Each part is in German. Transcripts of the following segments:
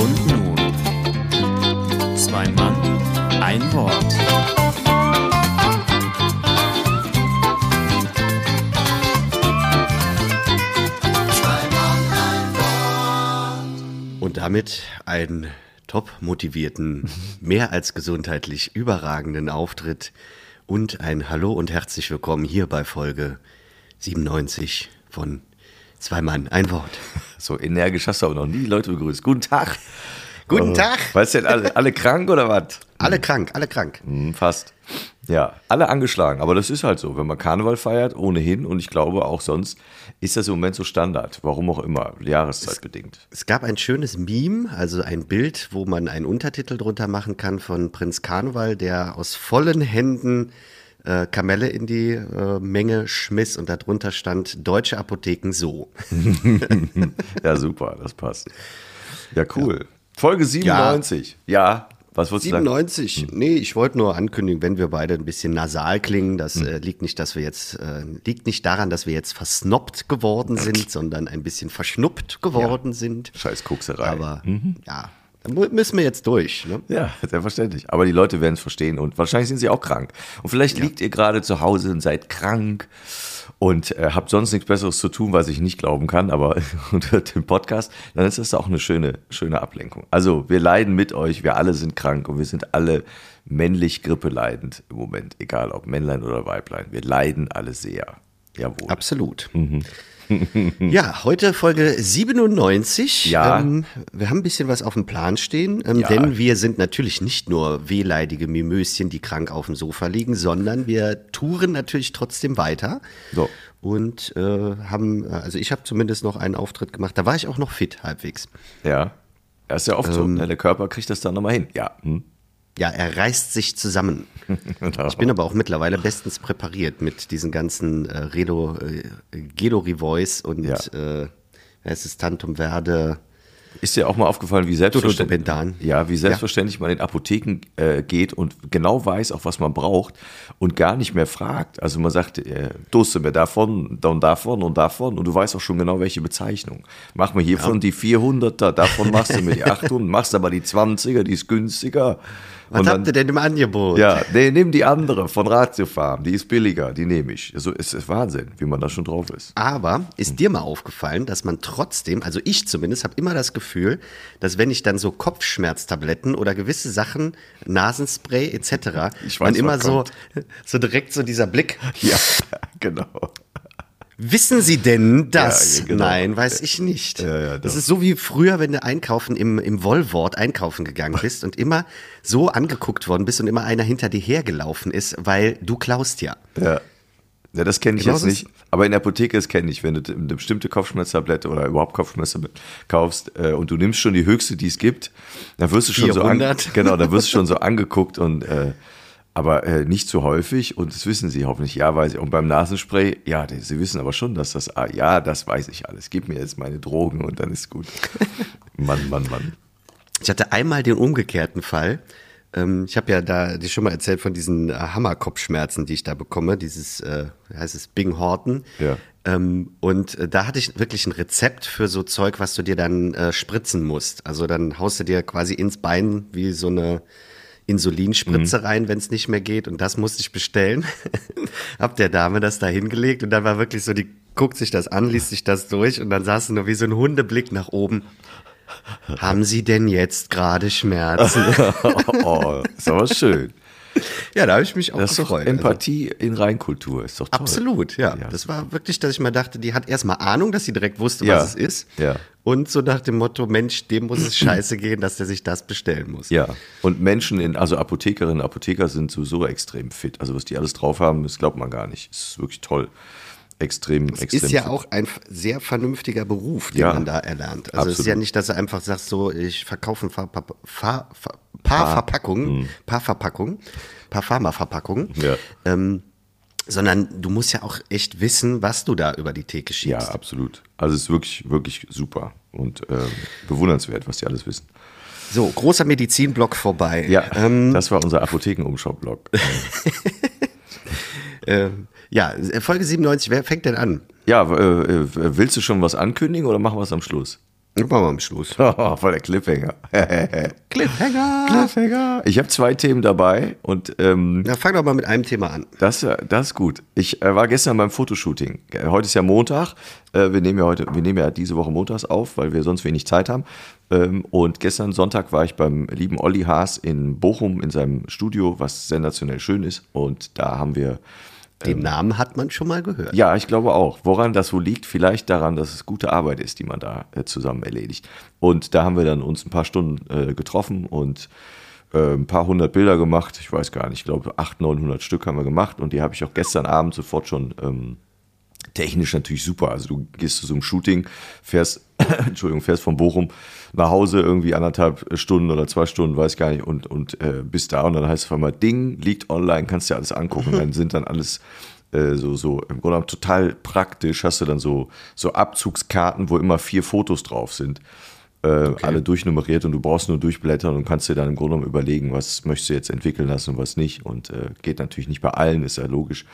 Und nun, zwei Mann, ein Wort. Und damit einen top motivierten, mehr als gesundheitlich überragenden Auftritt und ein Hallo und herzlich willkommen hier bei Folge 97 von Zwei Mann, ein Wort. So energisch hast du auch noch nie Leute begrüßt. Guten Tag. Guten Oh, Tag. Weißt du denn, alle, alle krank oder was? Alle krank, alle krank. Hm, fast. Ja, alle angeschlagen. Aber das ist halt so. Wenn man Karneval feiert, ohnehin, und ich glaube auch sonst, ist das im Moment so Standard. Warum auch immer, jahreszeitbedingt. Es gab ein schönes Meme, also ein Bild, wo man einen Untertitel drunter machen kann von Prinz Karneval, der aus vollen Händen äh, Kamelle in die äh, Menge schmiss und darunter stand Deutsche Apotheken so. Ja, super, das passt. Ja, cool. Folge 97. Ja, was wolltest du sagen? 97. Nee, ich wollte nur ankündigen, wenn wir beide ein bisschen nasal klingen, das äh, liegt nicht, dass wir jetzt äh, liegt nicht daran, dass wir jetzt versnobbt geworden sind, sondern ein bisschen verschnuppt geworden sind. Scheiß Kokserei. Aber ja, da mu- müssen wir jetzt durch. Ne? Ja, selbstverständlich. Aber die Leute werden es verstehen und wahrscheinlich sind sie auch krank. Und vielleicht liegt ihr gerade zu Hause und seid krank und äh, habt sonst nichts Besseres zu tun, was ich nicht glauben kann, aber unter dem Podcast, dann ist das auch eine schöne, schöne Ablenkung. Also wir leiden mit euch, wir alle sind krank und wir sind alle männlich grippeleidend im Moment, egal ob Männlein oder Weiblein. Wir leiden alle sehr. Jawohl. Absolut. ja, heute Folge 97. Ja. Ähm, wir haben ein bisschen was auf dem Plan stehen, ähm, Ja. denn wir sind natürlich nicht nur wehleidige Mimöschen, die krank auf dem Sofa liegen, sondern wir touren natürlich trotzdem weiter. So. Und äh, haben, also ich habe zumindest noch einen Auftritt gemacht, da war ich auch noch fit halbwegs. Ja. Das ist ja oft so, ne? der Körper kriegt das dann nochmal hin. Ja. Hm. Ja, er reißt sich zusammen. Ich bin aber auch mittlerweile bestens präpariert mit diesen ganzen äh, Redo, äh, Gedori Voice und Ja. äh, wer ist es, Tantum Verde. Ist dir auch mal aufgefallen, wie selbstverständlich, ja, wie selbstverständlich man in Apotheken äh, geht und genau weiß auch, was man braucht und gar nicht mehr fragt. Also man sagt, äh, Dose mir davon, und davon und davon und du weißt auch schon genau, welche Bezeichnung. Mach mir hiervon die 400er, davon machst du mir die 800, machst aber die 20er, die ist günstiger. Was habt ihr denn im Angebot? Ja, nee, nimm die andere von Ratio Farm, die ist billiger, die nehme ich. Also es ist Wahnsinn, wie man da schon drauf ist. Aber ist dir mal aufgefallen, dass man trotzdem, also ich zumindest, habe immer das Gefühl, dass wenn ich dann so Kopfschmerztabletten oder gewisse Sachen, Nasenspray etc., Ich weiß, was immer so, kommt. so direkt so dieser Blick, Ja, genau. Wissen Sie denn das? Ja, genau. Nein, weiß ich nicht. Ja, ja, das ist so wie früher, wenn du einkaufen im, im Wollwort einkaufen gegangen bist und immer so angeguckt worden bist und immer einer hinter dir hergelaufen ist, weil du klaust ja. Ja. Ja, das kenne ich Genau jetzt nicht. Aber in der Apotheke, das kenne ich. Wenn du eine bestimmte Kopfschmerztablette oder überhaupt Kopfschmerztablette kaufst äh, und du nimmst schon die höchste, die es gibt, dann wirst du schon so 400. an, genau, dann wirst du schon so angeguckt und äh, aber äh, nicht so häufig und das wissen sie hoffentlich. Ja, weiß ich. Und beim Nasenspray, ja, die, sie wissen aber schon, dass das, ah, ja, das weiß ich alles. Gib mir jetzt meine Drogen und dann ist gut. Mann, Mann, Mann. Ich hatte einmal den umgekehrten Fall. Ähm, ich habe ja da dir schon mal erzählt von diesen äh, Hammerkopfschmerzen, die ich da bekomme, dieses, äh, wie heißt es, Bing Horton. Ja. Ähm, und äh, da hatte ich wirklich ein Rezept für so Zeug, was du dir dann äh, spritzen musst. Also dann haust du dir quasi ins Bein wie so eine Insulinspritze Mhm. rein, wenn es nicht mehr geht. Und das musste ich bestellen. Hab der Dame das da hingelegt und dann war wirklich so, die guckt sich das an, liest sich das durch und dann saß sie nur wie so ein Hundeblick nach oben. Haben Sie denn jetzt gerade Schmerzen? oh, ist aber schön. ja, da habe ich mich auch Das gefreut. Also, Empathie in Reinkultur. Ist doch toll. absolut, ja. Ja. Das war wirklich, dass ich mal dachte, die hat erstmal Ahnung, dass sie direkt wusste, Ja. was es ist. Ja. Und so nach dem Motto, Mensch, dem muss es scheiße gehen, dass der sich das bestellen muss. Ja, und Menschen in, also Apothekerinnen, Apotheker sind sowieso extrem fit. Also was die alles drauf haben, das glaubt man gar nicht. Das ist wirklich toll. Extrem, extrem Ist ja auch ein sehr vernünftiger Beruf, den Ja. man da erlernt. Also es ist ja Absolut. nicht, dass du einfach sagst, so, ich verkaufe ein paar, paar, paar, paar Verpackungen, paar Verpackungen, paar Pharmaverpackungen. Ja. Ähm, sondern du musst ja auch echt wissen, was du da über die Theke Ja, schiebst. absolut. Also es ist wirklich, wirklich super und ähm, bewundernswert, was die alles wissen. So, großer Medizinblock vorbei. Ja, Ähm, das war unser Apothekenumschau-Blog. äh, Ja, Folge 97, wer fängt denn an? Ja, äh, willst du schon was ankündigen oder machen wir es am Schluss? Machen wir am Schluss. Oh, voll der Cliffhanger. Cliffhanger! Cliffhanger. Ich habe zwei Themen dabei und ähm, Na, fang doch mal mit einem Thema an. das, äh, das ist gut. Ich äh, war gestern beim Fotoshooting. Äh, Heute ist ja Montag. Äh, wir nehmen ja heute, wir nehmen ja diese Woche montags auf, weil wir sonst wenig Zeit haben. Ähm, und gestern Sonntag war ich beim lieben Olli Haas in Bochum in seinem Studio, was sensationell schön ist. Und da haben wir Den Namen hat man schon mal gehört. Ja, ich glaube auch. Woran das wohl liegt? Vielleicht daran, dass es gute Arbeit ist, die man da äh, zusammen erledigt. Und da haben wir dann uns ein paar Stunden äh, getroffen und äh, ein paar hundert Bilder gemacht. Ich weiß gar nicht, ich glaube 800, 900 Stück haben wir gemacht und die habe ich auch gestern Abend sofort schon ähm, technisch natürlich super. Also du gehst zu so einem Shooting, fährst, Entschuldigung, fährst von Bochum nach Hause irgendwie anderthalb Stunden oder zwei Stunden, weiß gar nicht, und, und äh, bist da und dann heißt es auf einmal, Ding liegt online, kannst dir alles angucken. dann sind dann alles äh, so, so im Grunde genommen total praktisch, hast du dann so, so Abzugskarten, wo immer vier Fotos drauf sind. Äh, alle durchnummeriert und du brauchst nur durchblättern und kannst dir dann im Grunde genommen überlegen, was möchtest du jetzt entwickeln lassen und was nicht. Und äh, geht natürlich nicht bei allen, ist ja logisch.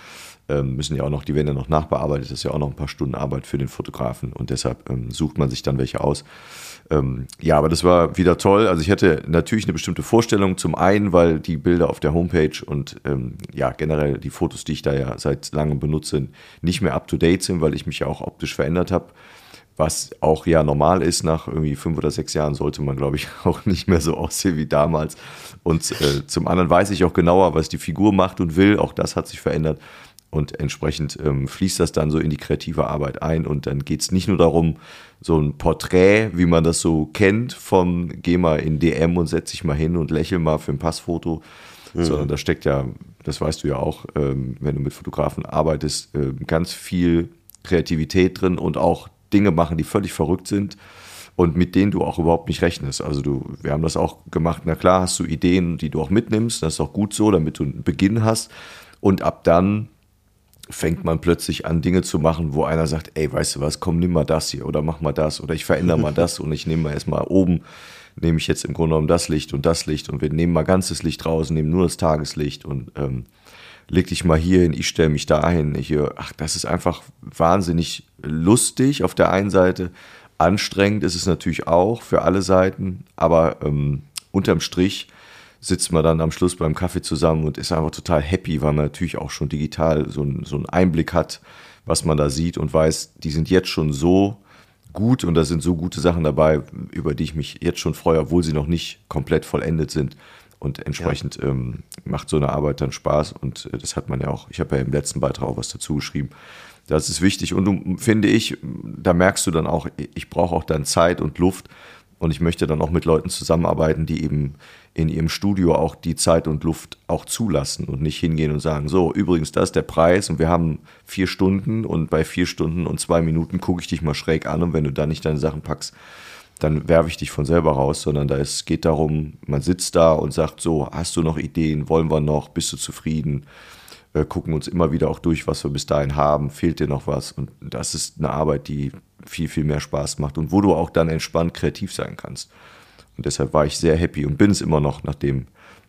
Ähm, müssen ja auch noch, die werden ja noch nachbearbeitet, das ist ja auch noch ein paar Stunden Arbeit für den Fotografen und deshalb ähm, sucht man sich dann welche aus. Ähm, ja, aber das war wieder toll. Also ich hatte natürlich eine bestimmte Vorstellung. Zum einen, weil die Bilder auf der Homepage und ähm, ja generell die Fotos, die ich da ja seit langem benutze, nicht mehr up to date sind, weil ich mich ja auch optisch verändert habe. Was auch ja normal ist, nach irgendwie fünf oder sechs Jahren sollte man, glaube ich, auch nicht mehr so aussehen wie damals. Und äh, zum anderen weiß ich auch genauer, was die Figur macht und will. Auch das hat sich verändert. Und entsprechend ähm, fließt das dann so in die kreative Arbeit ein. Und dann geht es nicht nur darum, so ein Porträt, wie man das so kennt, vom geh mal in DM und setz dich mal hin und lächel mal für ein Passfoto, sondern da steckt ja, das weißt du ja auch, ähm, wenn du mit Fotografen arbeitest, äh, ganz viel Kreativität drin und auch Dinge machen, die völlig verrückt sind und mit denen du auch überhaupt nicht rechnest. Also du, wir haben das auch gemacht, na klar, hast du Ideen, die du auch mitnimmst, das ist auch gut so, damit du einen Beginn hast und ab dann fängt man plötzlich an, Dinge zu machen, wo einer sagt, ey, weißt du was, komm, nimm mal das hier oder mach mal das oder ich verändere mal das und ich nehme mal erstmal oben, nehme ich jetzt im Grunde genommen das Licht und das Licht und wir nehmen mal ganzes Licht raus, nehmen nur das Tageslicht und ähm, leg dich mal hier hin, ich stelle mich da hin. Hier, ach, das ist einfach wahnsinnig lustig auf der einen Seite. Anstrengend ist es natürlich auch für alle Seiten, aber ähm, unterm Strich sitzt man dann am Schluss beim Kaffee zusammen und ist einfach total happy, weil man natürlich auch schon digital so, ein, so einen Einblick hat, was man da sieht und weiß, die sind jetzt schon so gut und da sind so gute Sachen dabei, über die ich mich jetzt schon freue, obwohl sie noch nicht komplett vollendet sind. Und entsprechend ähm, macht so eine Arbeit dann Spaß und äh, das hat man ja auch, ich habe ja im letzten Beitrag auch was dazu geschrieben. Das ist wichtig und du, finde ich, da merkst du dann auch, ich brauche auch dann Zeit und Luft und ich möchte dann auch mit Leuten zusammenarbeiten, die eben in ihrem Studio auch die Zeit und Luft auch zulassen und nicht hingehen und sagen, so, übrigens, das ist der Preis und wir haben vier Stunden und bei vier Stunden und zwei Minuten gucke ich dich mal schräg an und wenn du dann nicht deine Sachen packst, dann werfe ich dich von selber raus, sondern da es geht darum, man sitzt da und sagt so, hast du noch Ideen, wollen wir noch, bist du zufrieden, äh, gucken uns immer wieder auch durch, was wir bis dahin haben, fehlt dir noch was? Und das ist eine Arbeit, die viel, viel mehr Spaß macht und wo du auch dann entspannt kreativ sein kannst. Und deshalb war ich sehr happy und bin es immer noch nach dem,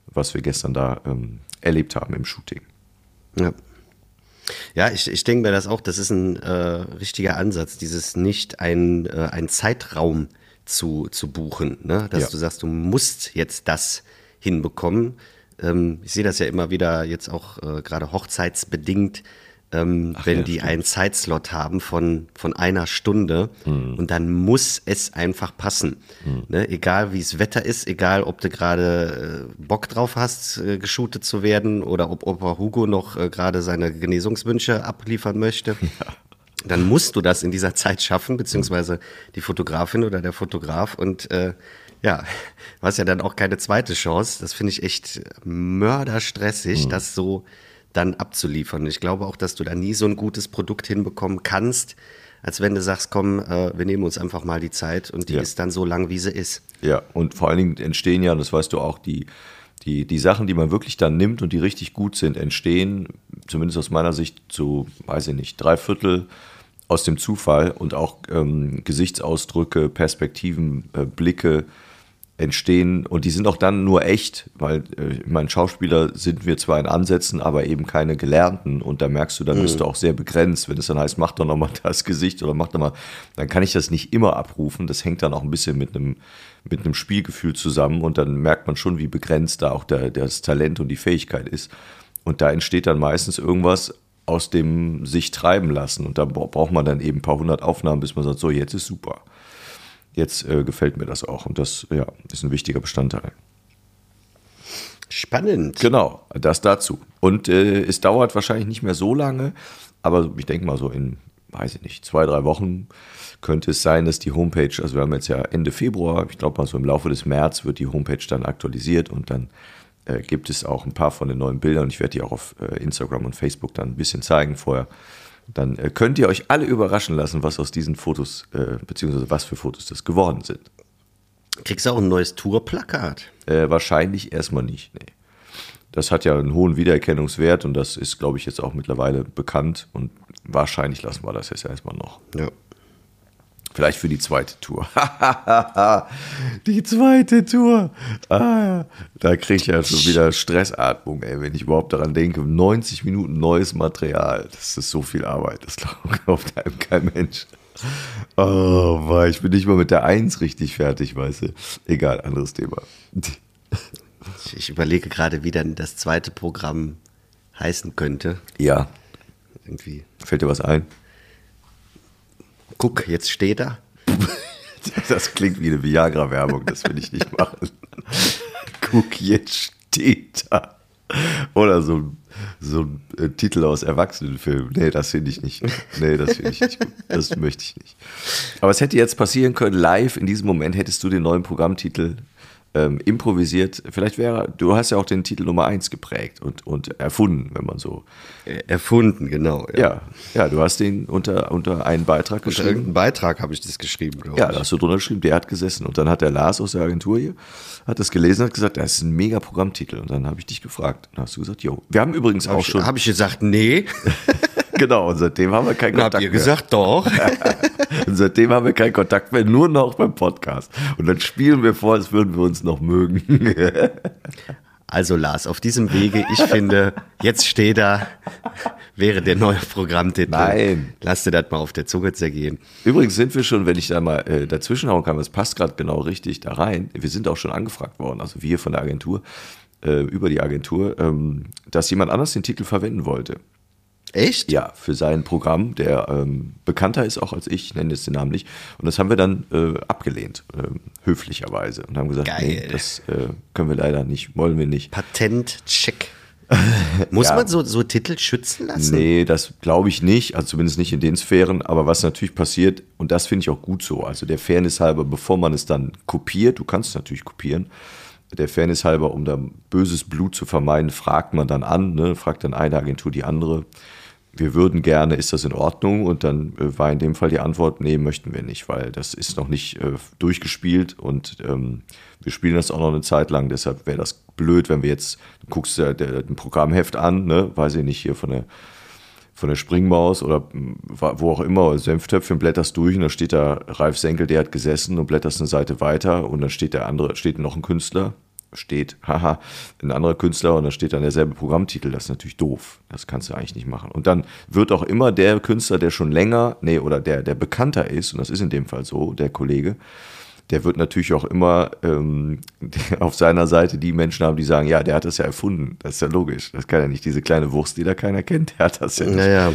was wir gestern da ähm, erlebt haben im Shooting. Ja. Ja, ich, ich denke mir das auch, das ist ein äh, richtiger Ansatz, dieses nicht ein, äh, ein Zeitraum zu, zu buchen, ne? dass Ja. du sagst, du musst jetzt das hinbekommen. Ähm, ich sehe das ja immer wieder jetzt auch äh, gerade hochzeitsbedingt, ähm, wenn ja, die stimmt. einen Zeitslot haben von, von einer Stunde Hm. und dann muss es einfach passen. Ne? Egal wie es Wetter ist, egal ob du gerade äh, Bock drauf hast, äh, geshootet zu werden oder ob Opa Hugo noch äh, gerade seine Genesungswünsche abliefern möchte. Dann musst du das in dieser Zeit schaffen, beziehungsweise die Fotografin oder der Fotograf und äh, ja, du hast ja dann auch keine zweite Chance. Das finde ich echt mörderstressig, das so dann abzuliefern. Ich glaube auch, dass du da nie so ein gutes Produkt hinbekommen kannst, als wenn du sagst, komm, äh, wir nehmen uns einfach mal die Zeit und die Ja. ist dann so lang, wie sie ist. Ja, und vor allen Dingen entstehen ja, und das weißt du auch, die, die, die Sachen, die man wirklich dann nimmt und die richtig gut sind, entstehen, zumindest aus meiner Sicht, zu, weiß ich nicht, drei Viertel aus dem Zufall und auch ähm, Gesichtsausdrücke, Perspektiven, äh, Blicke, entstehen. Und die sind auch dann nur echt, weil äh, ich meine, Schauspieler sind wir zwar in Ansätzen, aber eben keine Gelernten. Und da merkst du, dann bist du auch sehr begrenzt, wenn es dann heißt, mach doch nochmal das Gesicht oder mach doch mal, dann kann ich das nicht immer abrufen, das hängt dann auch ein bisschen mit einem mit einem Spielgefühl zusammen. Und dann merkt man schon, wie begrenzt da auch der, das Talent und die Fähigkeit ist. Und da entsteht dann meistens irgendwas aus dem sich treiben lassen. Und da braucht man dann eben ein paar hundert Aufnahmen, bis man sagt, so jetzt ist super jetzt äh, gefällt mir das auch. Und das ja, ist ein wichtiger Bestandteil. Spannend. Genau, das dazu. Und äh, es dauert wahrscheinlich nicht mehr so lange, aber ich denke mal so in, weiß ich nicht, zwei, drei Wochen könnte es sein, dass die Homepage, also wir haben jetzt ja Ende Februar, ich glaube mal so im Laufe des März wird die Homepage dann aktualisiert und dann äh, gibt es auch ein paar von den neuen Bildern und ich werde die auch auf äh, Instagram und Facebook dann ein bisschen zeigen vorher dann äh, könnt ihr euch alle überraschen lassen, was aus diesen Fotos, äh, beziehungsweise was für Fotos das geworden sind. Kriegst du auch ein neues Tourplakat? Äh, wahrscheinlich erstmal nicht, nee. Das hat ja einen hohen Wiedererkennungswert und das ist, glaube ich, jetzt auch mittlerweile bekannt und wahrscheinlich lassen wir das jetzt erstmal noch. Ja. Vielleicht für die zweite Tour. die zweite Tour. Ah, da kriege ich ja schon wieder Stressatmung, ey, wenn ich überhaupt daran denke. 90 Minuten neues Material. Das ist so viel Arbeit. Das glaubt einem kein Mensch. Oh, boah, ich bin nicht mal mit der Eins richtig fertig, weißt du. Egal, anderes Thema. Ich überlege gerade, wie dann das zweite Programm heißen könnte. Ja. Irgendwie. Fällt dir was ein? Guck, jetzt steht er. Das klingt wie eine Viagra-Werbung, das will ich nicht machen. Guck, jetzt steht er. Oder so, so ein äh, Titel aus Erwachsenenfilmen. Nee, das finde ich nicht. Nee, das finde ich nicht gut. Das möchte ich nicht. Aber es hätte jetzt passieren können, live in diesem Moment hättest du den neuen Programmtitel ähm, improvisiert. Vielleicht wäre, du hast ja auch den Titel Nummer 1 geprägt und, und erfunden, wenn man so. Erfunden, genau. Ja, ja, du hast den unter, unter einen Beitrag Unter geschrieben. irgendeinem Beitrag habe ich das geschrieben, glaube Ja, ich. da hast du drunter geschrieben, der hat gesessen. Und dann hat der Lars aus der Agentur hier, hat das gelesen und hat gesagt, das ist ein mega Programmtitel. Und dann habe ich dich gefragt. Und dann hast du gesagt, jo. Wir haben übrigens auch Habe ich, schon, hab ich gesagt, nee. genau, und seitdem haben wir keinen Dann habt Kontakt ihr mehr. gesagt, doch. Und seitdem haben wir keinen Kontakt mehr, nur noch beim Podcast. Und dann spielen wir vor, als würden wir uns noch mögen. Also Lars, auf diesem Wege, ich finde, jetzt steht er, wäre der neue Programmtitel. Nein. Lass dir das mal auf der Zunge zergehen. Übrigens sind wir schon, wenn ich da mal äh, dazwischenhauen kann, das passt gerade genau richtig da rein. Wir sind auch schon angefragt worden, also wir von der Agentur, äh, über die Agentur, ähm, dass jemand anders den Titel verwenden wollte. Echt? Ja, für sein Programm, der ähm, bekannter ist auch als ich, nenne jetzt den Namen nicht. Und das haben wir dann äh, abgelehnt, ähm, höflicherweise. Und haben gesagt, Geil. nee, das äh, können wir leider nicht, wollen wir nicht. Patentcheck. Muss Ja. man so, so Titel schützen lassen? Nee, das glaube ich nicht, also zumindest nicht in den Sphären, aber was natürlich passiert, und das finde ich auch gut so, also der Fairness halber, bevor man es dann kopiert, du kannst es natürlich kopieren, der Fairness halber, um da böses Blut zu vermeiden, fragt man dann an, ne, fragt dann eine Agentur die andere, wir würden gerne, ist das in Ordnung? Und dann äh, war in dem Fall die Antwort, nee, möchten wir nicht, weil das ist noch nicht äh, durchgespielt und ähm, wir spielen das auch noch eine Zeit lang. Deshalb wäre das blöd, wenn wir jetzt, du guckst ja der, Programmheft an, ne, weiß ich nicht, hier von der, von der Springmaus oder mh, wo auch immer, Senftöpfchen, blätterst durch und da steht da Ralf Senkel, der hat gesessen und blätterst eine Seite weiter und dann steht der andere, steht noch ein Künstler, steht, haha, ein anderer Künstler und dann steht dann derselbe Programmtitel. Das ist natürlich doof. Das kannst du eigentlich nicht machen. Und dann wird auch immer der Künstler, der schon länger, nee, oder der, der bekannter ist, und das ist in dem Fall so, der Kollege, der wird natürlich auch immer ähm, auf seiner Seite die Menschen haben, die sagen, ja, der hat das ja erfunden. Das ist ja logisch. Das kann ja nicht diese kleine Wurst, die da keiner kennt, der hat das ja nicht. Naja.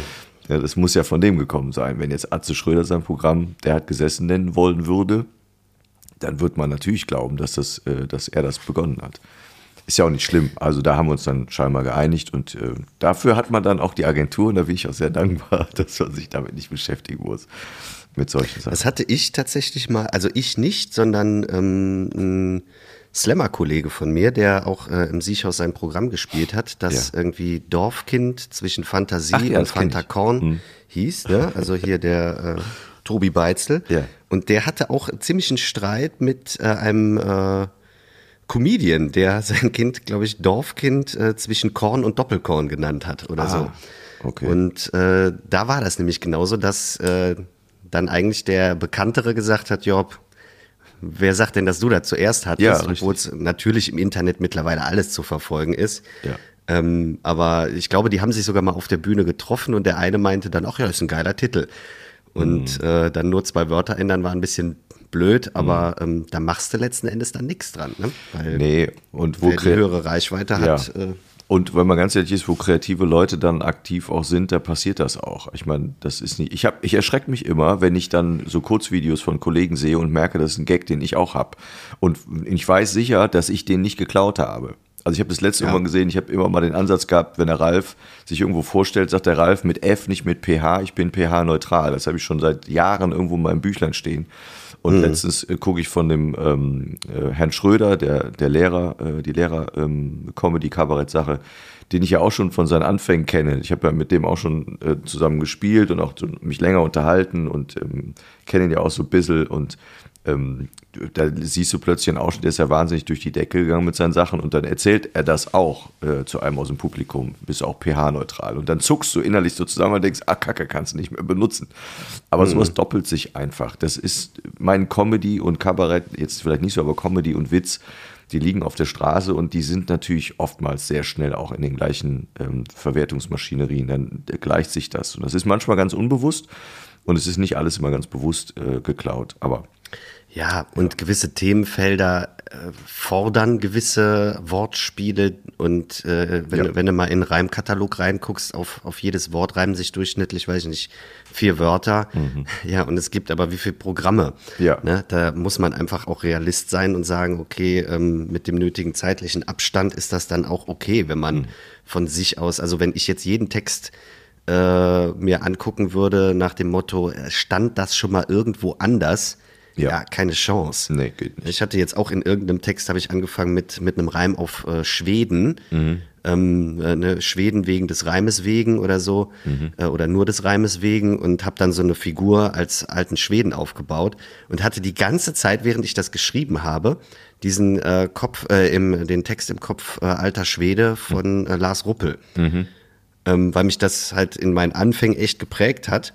Ja, das muss ja von dem gekommen sein. Wenn jetzt Atze Schröder sein Programm, der hat gesessen nennen wollen würde, dann wird man natürlich glauben, dass, das, äh, dass er das begonnen hat. Ist ja auch nicht schlimm. Also da haben wir uns dann scheinbar geeinigt und äh, dafür hat man dann auch die Agentur und da bin ich auch sehr dankbar, dass man sich damit nicht beschäftigen muss. Mit solchen Sachen. Das hatte ich tatsächlich mal, also ich nicht, sondern ähm, ein Slammer-Kollege von mir, der auch äh, im Siechhaus sein Programm gespielt hat, das Ja. irgendwie Dorfkind zwischen Fantasie Ach ja, und das kenn Fanta ich. Korn hieß. Ne? Also hier der äh, Tobi Beitzel. Ja. Und der hatte auch ziemlich einen Streit mit äh, einem äh, Comedian, der sein Kind, glaube ich, Dorfkind äh, zwischen Korn und Doppelkorn genannt hat oder Ah, so. okay. Und äh, da war das nämlich genauso, dass äh, dann eigentlich der Bekanntere gesagt hat, Job, wer sagt denn, dass du da zuerst hattest, Ja, obwohl es natürlich im Internet mittlerweile alles zu verfolgen ist. Ja. Ähm, aber ich glaube, die haben sich sogar mal auf der Bühne getroffen und der eine meinte dann, ach ja, ist ein geiler Titel. Und Mhm. äh, dann nur zwei Wörter ändern war ein bisschen blöd, aber ähm, da machst du letzten Endes dann nichts dran. Ne? Weil Nee, und wo wer die höhere Reichweite hat, Ja. äh, Und wenn man ganz ehrlich ist, wo kreative Leute dann aktiv auch sind, da passiert das auch. Ich meine, das ist nicht. Ich habe, ich erschrecke mich immer, wenn ich dann so Kurzvideos von Kollegen sehe und merke, das ist ein Gag, den ich auch habe. Und ich weiß sicher, dass ich den nicht geklaut habe. Also ich habe das letzte Ja. Mal gesehen, ich habe immer mal den Ansatz gehabt, wenn der Ralf sich irgendwo vorstellt, sagt der Ralf mit F, nicht mit PH, ich bin PH-neutral. Das habe ich schon seit Jahren irgendwo in meinem Büchlein stehen. Und letztens äh, gucke ich von dem ähm, äh, Herrn Schröder, der, der Lehrer, äh, die Lehrer-Comedy-Kabarett-Sache, den ich ja auch schon von seinen Anfängen kenne. Ich habe ja mit dem auch schon äh, zusammen gespielt und auch mich länger unterhalten und ähm, kenne ihn ja auch so ein bisschen. Und ähm, da siehst du plötzlich einen Ausschnitt, der ist ja wahnsinnig durch die Decke gegangen mit seinen Sachen und dann erzählt er das auch äh, zu einem aus dem Publikum, bist auch pH-neutral. Und dann zuckst du innerlich so zusammen und denkst, ah, Kacke, kannst du nicht mehr benutzen. Aber sowas doppelt sich einfach. Das ist mein Comedy und Kabarett, jetzt vielleicht nicht so, aber Comedy und Witz, die liegen auf der Straße und die sind natürlich oftmals sehr schnell auch in den gleichen ähm, Verwertungsmaschinerien. Dann gleicht sich das. Und das ist manchmal ganz unbewusst und es ist nicht alles immer ganz bewusst äh, geklaut. Aber Ja, und gewisse Themenfelder äh, fordern gewisse Wortspiele und äh, wenn, Ja. du- wenn du mal in Reimkatalog reinguckst, auf, auf jedes Wort reimen sich durchschnittlich, weiß ich nicht, vier Wörter. Ja, und es gibt aber wie viele Programme. Mhm. Ja. Ne? Da muss man einfach auch Realist sein und sagen, okay, ähm, mit dem nötigen zeitlichen Abstand ist das dann auch okay, wenn Mhm. man von sich aus, also wenn ich jetzt jeden Text äh, mir angucken würde nach dem Motto, äh, stand das schon mal irgendwo anders? Ja. ja keine Chance. Nee, geht nicht. Ich hatte jetzt auch in irgendeinem Text, habe ich angefangen mit, mit einem Reim auf äh, Schweden. Ähm, äh, ne, Schweden wegen des Reimes wegen oder so. Äh, oder nur des Reimes wegen. Und habe dann so eine Figur als alten Schweden aufgebaut. Und hatte die ganze Zeit, während ich das geschrieben habe, diesen äh, Kopf, äh, im, den Text im Kopf äh, Alter Schwede von äh, Lars Ruppel. Ähm, weil mich das halt in meinen Anfängen echt geprägt hat.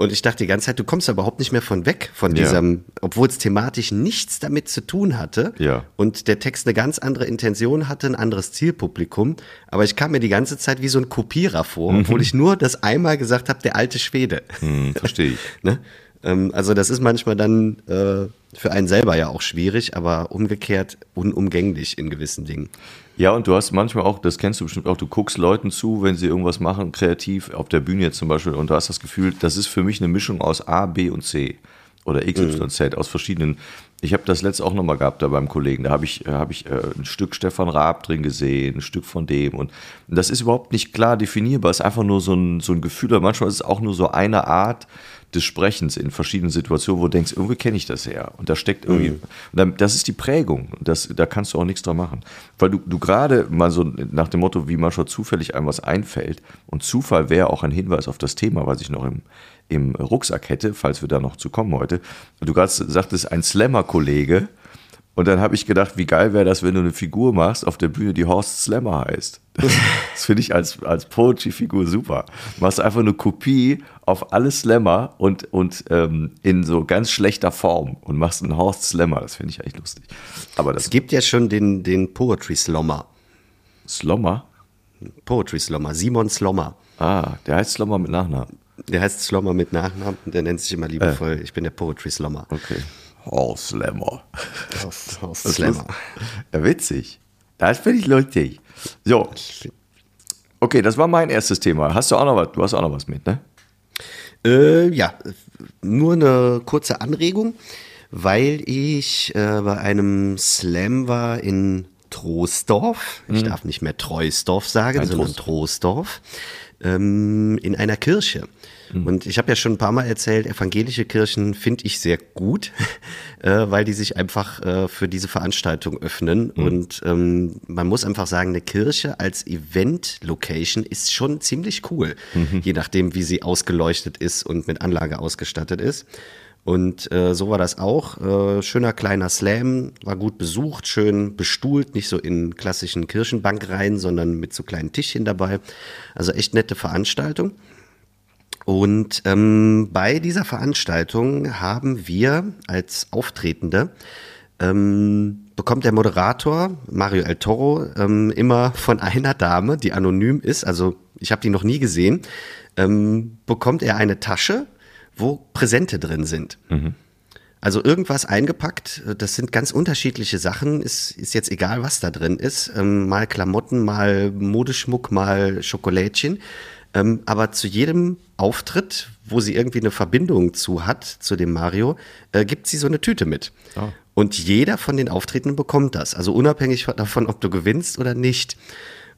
Und ich dachte die ganze Zeit, du kommst überhaupt nicht mehr von weg, von Ja. diesem, obwohl es thematisch nichts damit zu tun hatte. Ja. Und der Text eine ganz andere Intention hatte, ein anderes Zielpublikum. Aber ich kam mir die ganze Zeit wie so ein Kopierer vor, obwohl ich nur das einmal gesagt habe, der alte Schwede. Hm, verstehe ich. Ne? Ähm, also das ist manchmal dann äh, für einen selber ja auch schwierig, aber umgekehrt unumgänglich in gewissen Dingen. Ja, und du hast manchmal auch, das kennst du bestimmt auch, du guckst Leuten zu, wenn sie irgendwas machen, kreativ, auf der Bühne jetzt zum Beispiel, und du hast das Gefühl, das ist für mich eine Mischung aus A, B und C oder X, Y, Z, aus verschiedenen. Ich habe das letzte auch nochmal gehabt da beim Kollegen, da habe ich, äh, hab ich äh, ein Stück Stefan Raab drin gesehen, ein Stück von dem und das ist überhaupt nicht klar definierbar, es ist einfach nur so ein, so ein Gefühl, oder manchmal ist es auch nur so eine Art des Sprechens in verschiedenen Situationen, wo du denkst, irgendwie kenne ich das her. Und da steckt irgendwie, und dann, das ist die Prägung. Das, da kannst du auch nichts dran machen. Weil du, du gerade mal so nach dem Motto, wie manchmal zufällig einem was einfällt, und Zufall wäre auch ein Hinweis auf das Thema, was ich noch im, im Rucksack hätte, falls wir da noch zu kommen heute. Du gerade sagtest, ein Slammer-Kollege, und dann habe ich gedacht, wie geil wäre das, wenn du eine Figur machst auf der Bühne, die Horst Slammer heißt. Das, finde ich als, als Poetry-Figur super. Machst einfach eine Kopie auf alle Slammer und, und ähm, in so ganz schlechter Form und machst einen Horst Slammer. Das finde ich eigentlich lustig. Aber das Es gibt ja schon den, den Poetry Slommer. Slommer? Poetry Slommer, Simon Slommer. Ah, der heißt Slommer mit Nachnamen. Der heißt Slommer mit Nachnamen und der nennt sich immer liebevoll, ich bin der Poetry Slommer. Okay. Horst Slammer. Horst, Horst. Ja, witzig. Das finde ich lustig. So. Okay, das war mein erstes Thema. Hast du auch noch was? Du hast auch noch was mit, ne? Äh, ja, nur eine kurze Anregung, weil ich äh, bei einem Slam war in Troisdorf. Ich darf nicht mehr Treusdorf sagen, Nein, sondern Troisdorf. Ähm, in einer Kirche. Und ich habe ja schon ein paar Mal erzählt, evangelische Kirchen finde ich sehr gut, äh, weil die sich einfach äh, für diese Veranstaltung öffnen. Und ähm, man muss einfach sagen, eine Kirche als Event-Location ist schon ziemlich cool, je nachdem, wie sie ausgeleuchtet ist und mit Anlage ausgestattet ist. Und äh, so war das auch. Äh, schöner kleiner Slam, war gut besucht, schön bestuhlt, nicht so in klassischen Kirchenbankreihen, sondern mit so kleinen Tischchen dabei. Also echt nette Veranstaltung. Und ähm, bei dieser Veranstaltung haben wir als Auftretende ähm, bekommt der Moderator Mario El Toro ähm, immer von einer Dame, die anonym ist, also ich habe die noch nie gesehen, ähm, bekommt er eine Tasche, wo Präsente drin sind. Mhm. Also irgendwas eingepackt, das sind ganz unterschiedliche Sachen, ist, ist jetzt egal, was da drin ist. Ähm, mal Klamotten, mal Modeschmuck, mal Schokolädchen. Ähm, aber zu jedem Auftritt, wo sie irgendwie eine Verbindung zu hat, zu dem Mario, äh, gibt sie so eine Tüte mit. Oh. Und jeder von den Auftretenden bekommt das. Also unabhängig davon, ob du gewinnst oder nicht.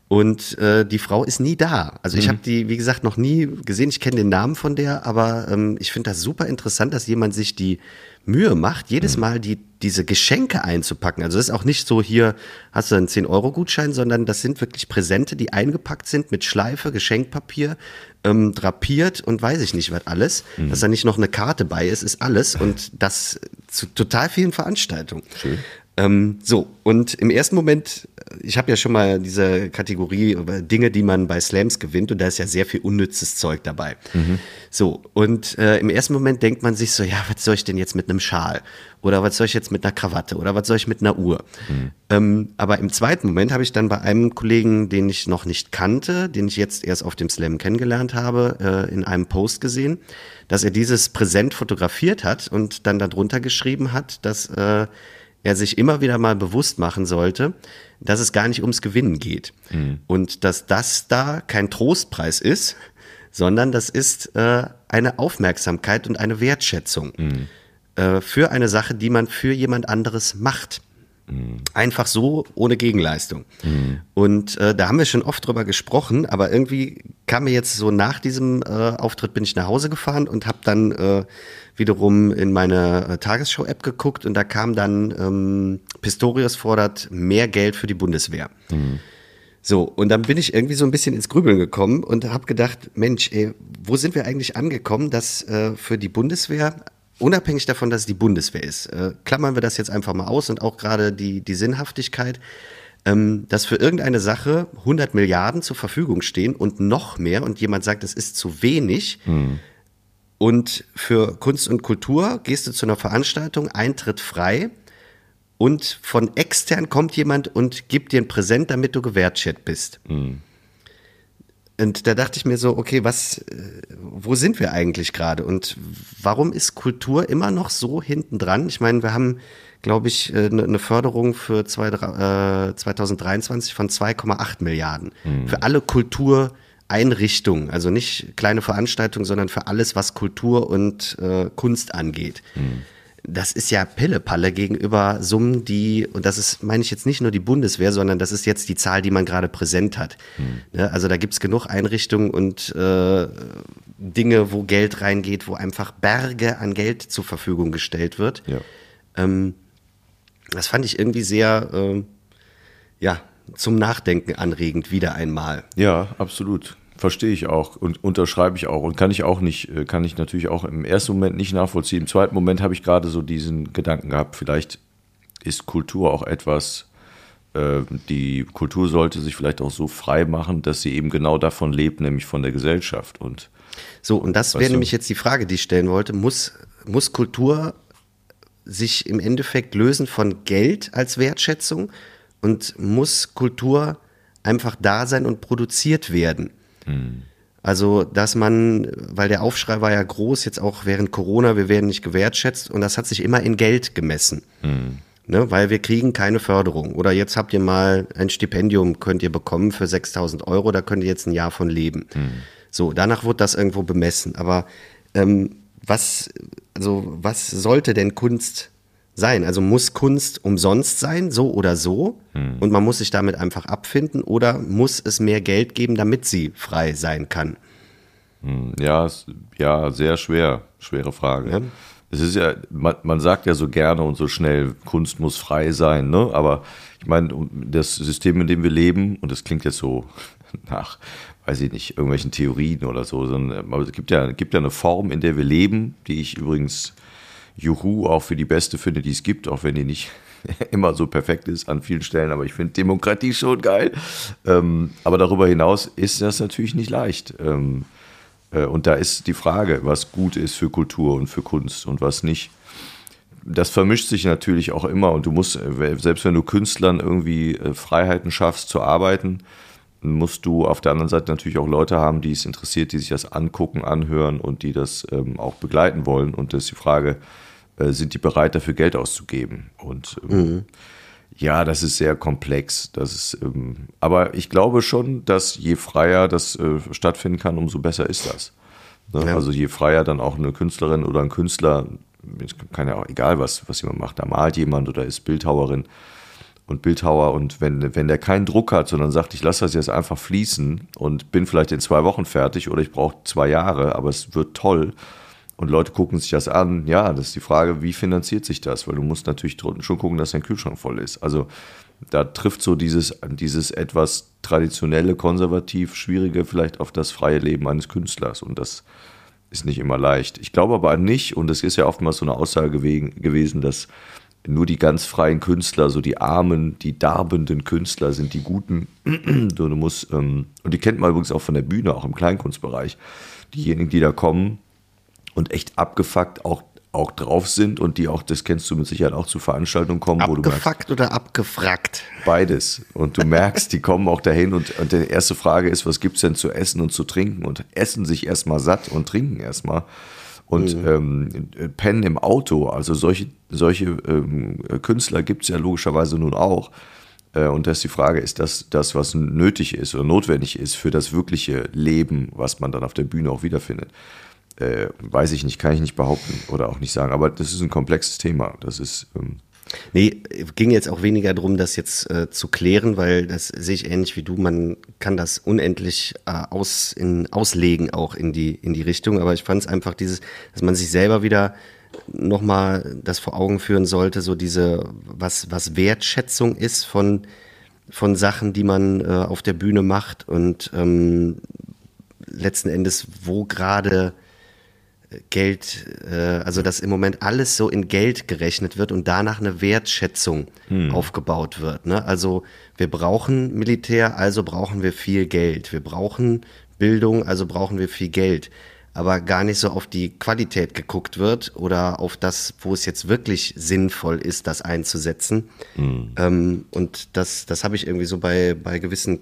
Und äh, die Frau ist nie da. Also ich mhm. habe die, wie gesagt, noch nie gesehen. Ich kenne den Namen von der, aber ähm, ich finde das super interessant, dass jemand sich die Mühe macht, jedes mhm. Mal die, diese Geschenke einzupacken. Also das ist auch nicht so, hier hast du einen 10-Euro-Gutschein, sondern das sind wirklich Präsente, die eingepackt sind mit Schleife, Geschenkpapier, ähm, drapiert und weiß ich nicht was alles. Mhm. Dass da nicht noch eine Karte bei ist, ist alles. Und das zu total vielen Veranstaltungen. Schön. Ähm, so, und im ersten Moment, ich habe ja schon mal diese Kategorie Dinge, die man bei Slams gewinnt, und da ist ja sehr viel unnützes Zeug dabei. Mhm. So, und äh, im ersten Moment denkt man sich so, ja, was soll ich denn jetzt mit einem Schal? Oder was soll ich jetzt mit einer Krawatte? Oder was soll ich mit einer Uhr? Mhm. Ähm, aber im zweiten Moment habe ich dann bei einem Kollegen, den ich noch nicht kannte, den ich jetzt erst auf dem Slam kennengelernt habe, äh, in einem Post gesehen, dass er dieses Präsent fotografiert hat und dann darunter geschrieben hat, dass äh, er sich immer wieder mal bewusst machen sollte, dass es gar nicht ums Gewinnen geht. Mhm. Und dass das da kein Trostpreis ist, sondern das ist äh, eine Aufmerksamkeit und eine Wertschätzung mhm. äh, für eine Sache, die man für jemand anderes macht. Einfach so, ohne Gegenleistung. Mhm. Und äh, da haben wir schon oft drüber gesprochen, aber irgendwie kam mir jetzt so nach diesem äh, Auftritt bin ich nach Hause gefahren und habe dann äh, wiederum in meine äh, Tagesschau-App geguckt und da kam dann ähm, Pistorius fordert mehr Geld für die Bundeswehr. Mhm. So, und dann bin ich irgendwie so ein bisschen ins Grübeln gekommen und habe gedacht, Mensch, ey, wo sind wir eigentlich angekommen, dass äh, für die Bundeswehr unabhängig davon, dass es die Bundeswehr ist, äh, klammern wir das jetzt einfach mal aus und auch gerade die, die Sinnhaftigkeit, ähm, dass für irgendeine Sache 100 Milliarden zur Verfügung stehen und noch mehr und jemand sagt, es ist zu wenig. Mhm. Und für Kunst und Kultur gehst du zu einer Veranstaltung, Eintritt frei und von extern kommt jemand und gibt dir ein Präsent, damit du gewertschätzt bist. Mhm. Und da dachte ich mir so, okay, was, äh, wo sind wir eigentlich gerade? Und warum ist Kultur immer noch so hinten dran? Ich meine, wir haben, glaube ich, eine äh, ne Förderung für zwei, äh, 2023 von 2,8 Milliarden. Mhm. Für alle Kultureinrichtungen, also nicht kleine Veranstaltungen, sondern für alles, was Kultur und äh, Kunst angeht. Mhm das ist ja Pillepalle gegenüber Summen, die, und das ist, meine ich jetzt nicht nur die Bundeswehr, sondern das ist jetzt die Zahl, die man gerade präsent hat. Hm. Also da gibt es genug Einrichtungen und äh, Dinge, wo Geld reingeht, wo einfach Berge an Geld zur Verfügung gestellt wird. Ja. Ähm, das fand ich irgendwie sehr, äh, ja, zum Nachdenken anregend, wieder einmal. Ja, absolut. Verstehe ich auch und unterschreibe ich auch und kann ich auch nicht, äh, kann ich natürlich auch im ersten Moment nicht nachvollziehen. Im zweiten Moment habe ich gerade so diesen Gedanken gehabt, vielleicht ist Kultur auch etwas, äh, die Kultur sollte sich vielleicht auch so frei machen, dass sie eben genau davon lebt, nämlich von der Gesellschaft. Und so, und das wäre nämlich jetzt die Frage, die ich stellen wollte. Muss, muss Kultur sich im Endeffekt lösen von Geld als Wertschätzung und muss Kultur einfach da sein und produziert werden? Also, dass man, weil der Aufschrei war ja groß, jetzt auch während Corona, wir werden nicht gewertschätzt und das hat sich immer in Geld gemessen. Mhm. Ne, weil wir kriegen keine Förderung. Oder jetzt habt ihr mal ein Stipendium, könnt ihr bekommen für 6000 Euro, da könnt ihr jetzt ein Jahr von leben. Mhm. So, danach wird das irgendwo bemessen. Aber ähm, was, also, was sollte denn Kunst sein. Also muss Kunst umsonst sein, so oder so, hm. und man muss sich damit einfach abfinden, oder muss es mehr Geld geben, damit sie frei sein kann? Hm, ja, ja, sehr schwer, schwere Frage. Ja. Es ist ja, man, man, sagt ja so gerne und so schnell, Kunst muss frei sein, ne? Aber ich meine, das System, in dem wir leben, und das klingt jetzt so nach, weiß ich nicht, irgendwelchen Theorien oder so, sondern aber es gibt ja, gibt ja eine Form, in der wir leben, die ich übrigens Juhu auch für die beste finde, die es gibt, auch wenn die nicht immer so perfekt ist an vielen Stellen. Aber ich finde Demokratie schon geil. Ähm, aber darüber hinaus ist das natürlich nicht leicht. Ähm, Äh, und da ist die Frage, was gut ist für Kultur und für Kunst und was nicht. Das vermischt sich natürlich auch immer und du musst, äh, selbst wenn du Künstlern irgendwie äh, Freiheiten schaffst zu arbeiten, musst du auf der anderen Seite natürlich auch Leute haben, die es interessiert, die sich das angucken, anhören und die das ähm, auch begleiten wollen. Und das ist die Frage, äh, sind die bereit dafür Geld auszugeben? Und ähm, mhm. ja, das ist sehr komplex. Das ist, ähm, aber ich glaube schon, dass je freier das äh, stattfinden kann, umso besser ist das. Ne? Ja. Also je freier dann auch eine Künstlerin oder ein Künstler, kann ja auch egal was, was jemand macht, da malt jemand oder ist Bildhauerin und Bildhauer und wenn, wenn der keinen Druck hat, sondern sagt, ich lasse das jetzt einfach fließen und bin vielleicht in zwei Wochen fertig oder ich brauche zwei Jahre, aber es wird toll und Leute gucken sich das an, ja, das ist die Frage, wie finanziert sich das? Weil du musst natürlich schon gucken, dass dein Kühlschrank voll ist. Also da trifft so dieses, dieses etwas traditionelle, konservativ, schwierige vielleicht auf das freie Leben eines Künstlers und das ist nicht immer leicht. Ich glaube aber nicht, und es ist ja oftmals so eine Aussage gewesen, dass nur die ganz freien Künstler, so die armen, die darbenden Künstler sind die guten. du musst, ähm, und die kennt man übrigens auch von der Bühne, auch im Kleinkunstbereich. Diejenigen, die da kommen und echt abgefuckt auch, auch drauf sind und die auch, das kennst du mit Sicherheit auch zu Veranstaltungen kommen, abgefuckt wo du Abgefuckt oder abgefrackt? Beides. Und du merkst, die kommen auch dahin und, und die erste Frage ist, was gibt es denn zu essen und zu trinken? Und essen sich erstmal satt und trinken erstmal und mhm. ähm, pennen im Auto. Also solche, solche ähm, Künstler gibt es ja logischerweise nun auch. Äh, und das ist die Frage, ist das das, was nötig ist oder notwendig ist für das wirkliche Leben, was man dann auf der Bühne auch wiederfindet? Äh, weiß ich nicht, kann ich nicht behaupten oder auch nicht sagen. Aber das ist ein komplexes Thema. Das ist. Ähm, Nee, ging jetzt auch weniger darum, das jetzt äh, zu klären, weil das sehe ich ähnlich wie du. Man kann das unendlich äh, aus, in, auslegen, auch in die, in die Richtung. Aber ich fand es einfach dieses, dass man sich selber wieder nochmal das vor Augen führen sollte, so diese, was, was Wertschätzung ist von, von Sachen, die man äh, auf der Bühne macht und ähm, letzten Endes, wo gerade Geld, äh, also dass im Moment alles so in Geld gerechnet wird und danach eine Wertschätzung hm. aufgebaut wird. Ne? Also wir brauchen Militär, also brauchen wir viel Geld. Wir brauchen Bildung, also brauchen wir viel Geld. Aber gar nicht so auf die Qualität geguckt wird oder auf das, wo es jetzt wirklich sinnvoll ist, das einzusetzen. Hm. Ähm, und das, das habe ich irgendwie so bei, bei gewissen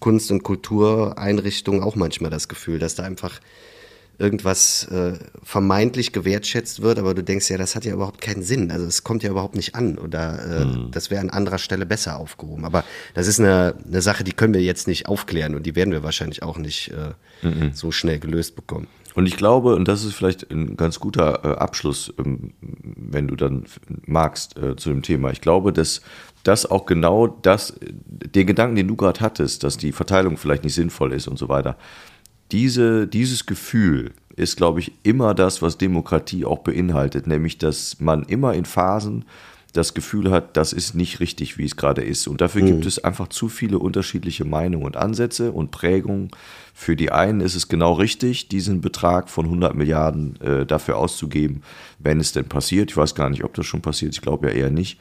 Kunst- und Kultureinrichtungen auch manchmal das Gefühl, dass da einfach irgendwas äh, vermeintlich gewertschätzt wird, aber du denkst ja, das hat ja überhaupt keinen Sinn. Also es kommt ja überhaupt nicht an oder äh, mhm. das wäre an anderer Stelle besser aufgehoben. Aber das ist eine, eine Sache, die können wir jetzt nicht aufklären und die werden wir wahrscheinlich auch nicht äh, mhm. so schnell gelöst bekommen. Und ich glaube, und das ist vielleicht ein ganz guter äh, Abschluss, ähm, wenn du dann magst, äh, zu dem Thema. Ich glaube, dass das auch genau das, den Gedanken, den du gerade hattest, dass die Verteilung vielleicht nicht sinnvoll ist und so weiter, diese, dieses Gefühl ist, glaube ich, immer das, was Demokratie auch beinhaltet, nämlich dass man immer in Phasen das Gefühl hat, das ist nicht richtig, wie es gerade ist. Und dafür mhm. gibt es einfach zu viele unterschiedliche Meinungen und Ansätze und Prägungen. Für die einen ist es genau richtig, diesen Betrag von 100 Milliarden äh, dafür auszugeben, wenn es denn passiert. Ich weiß gar nicht, ob das schon passiert. Ich glaube ja eher nicht.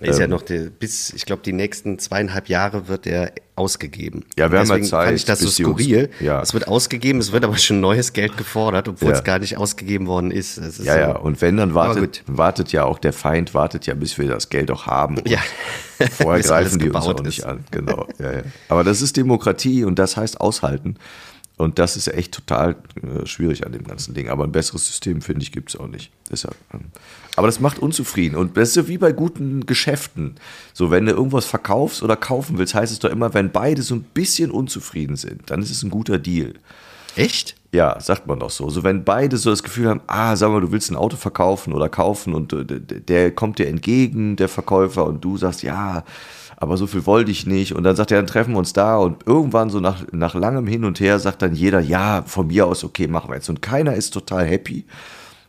Ist ähm, ja noch die, bis, ich glaube, die nächsten zweieinhalb Jahre wird er ausgegeben. Ja, wir haben ja Zeit. fand ich das so skurril. Uns, ja. Es wird ausgegeben, es wird aber schon neues Geld gefordert, obwohl ja. es gar nicht ausgegeben worden ist. ist ja, so. ja, und wenn, dann wartet, wartet ja auch der Feind, wartet ja, bis wir das Geld auch haben. Ja. Vorher greifen die uns auch nicht an. Genau. Ja, ja. Aber das ist Demokratie und das heißt aushalten. Und das ist echt total äh, schwierig an dem ganzen Ding. Aber ein besseres System, finde ich, gibt es auch nicht. Deshalb, ähm, aber das macht unzufrieden. Und das ist so wie bei guten Geschäften. So, wenn du irgendwas verkaufst oder kaufen willst, heißt es doch immer, wenn beide so ein bisschen unzufrieden sind, dann ist es ein guter Deal. Echt? Ja, sagt man doch so. So, wenn beide so das Gefühl haben, ah, sag mal, du willst ein Auto verkaufen oder kaufen und äh, der kommt dir entgegen, der Verkäufer, und du sagst, ja, aber so viel wollte ich nicht. Und dann sagt er, dann treffen wir uns da. Und irgendwann so nach, nach langem Hin und Her sagt dann jeder, ja, von mir aus, okay, machen wir jetzt. Und keiner ist total happy.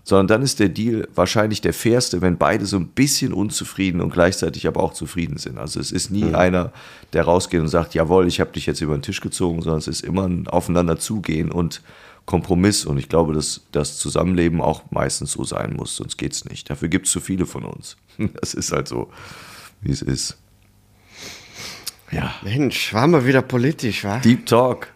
Sondern dann ist der Deal wahrscheinlich der fairste, wenn beide so ein bisschen unzufrieden und gleichzeitig aber auch zufrieden sind. Also es ist nie mhm. einer, der rausgeht und sagt, jawohl, ich habe dich jetzt über den Tisch gezogen, sondern es ist immer ein Aufeinander zugehen und Kompromiss. Und ich glaube, dass das Zusammenleben auch meistens so sein muss, sonst geht es nicht. Dafür gibt es zu viele von uns. Das ist halt so, wie es ist. Ja. Mensch, waren wir wieder politisch, wa? Deep Talk.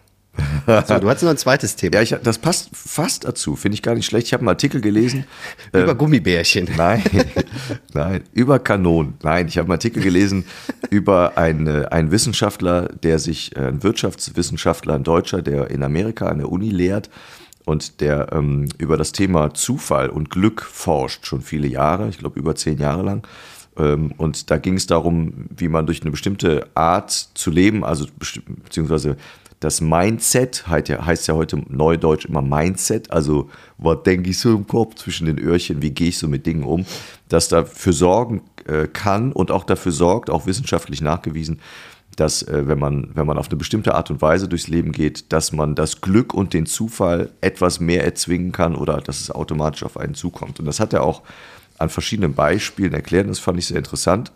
So, du hast noch ein zweites Thema. Ja, ich, das passt fast dazu, finde ich gar nicht schlecht. Ich habe einen Artikel gelesen. Über Gummibärchen. Nein, nein, über Kanonen. Nein, ich habe einen Artikel gelesen über einen, einen Wissenschaftler, der sich, äh, ein Wirtschaftswissenschaftler, ein Deutscher, der in Amerika an der Uni lehrt und der ähm, über das Thema Zufall und Glück forscht, schon viele Jahre, ich glaube über zehn Jahre lang. Ähm, und da ging es darum, wie man durch eine bestimmte Art zu leben, also beziehungsweise das Mindset heißt ja, heute neudeutsch immer Mindset, also was denke ich so im Kopf zwischen den Öhrchen, wie gehe ich so mit Dingen um, das dafür sorgen äh, kann und auch dafür sorgt, auch wissenschaftlich nachgewiesen, dass äh, wenn, man, wenn man auf eine bestimmte Art und Weise durchs Leben geht, dass man das Glück und den Zufall etwas mehr erzwingen kann oder dass es automatisch auf einen zukommt. Und das hat er auch an verschiedenen Beispielen erklärt. Das fand ich sehr interessant.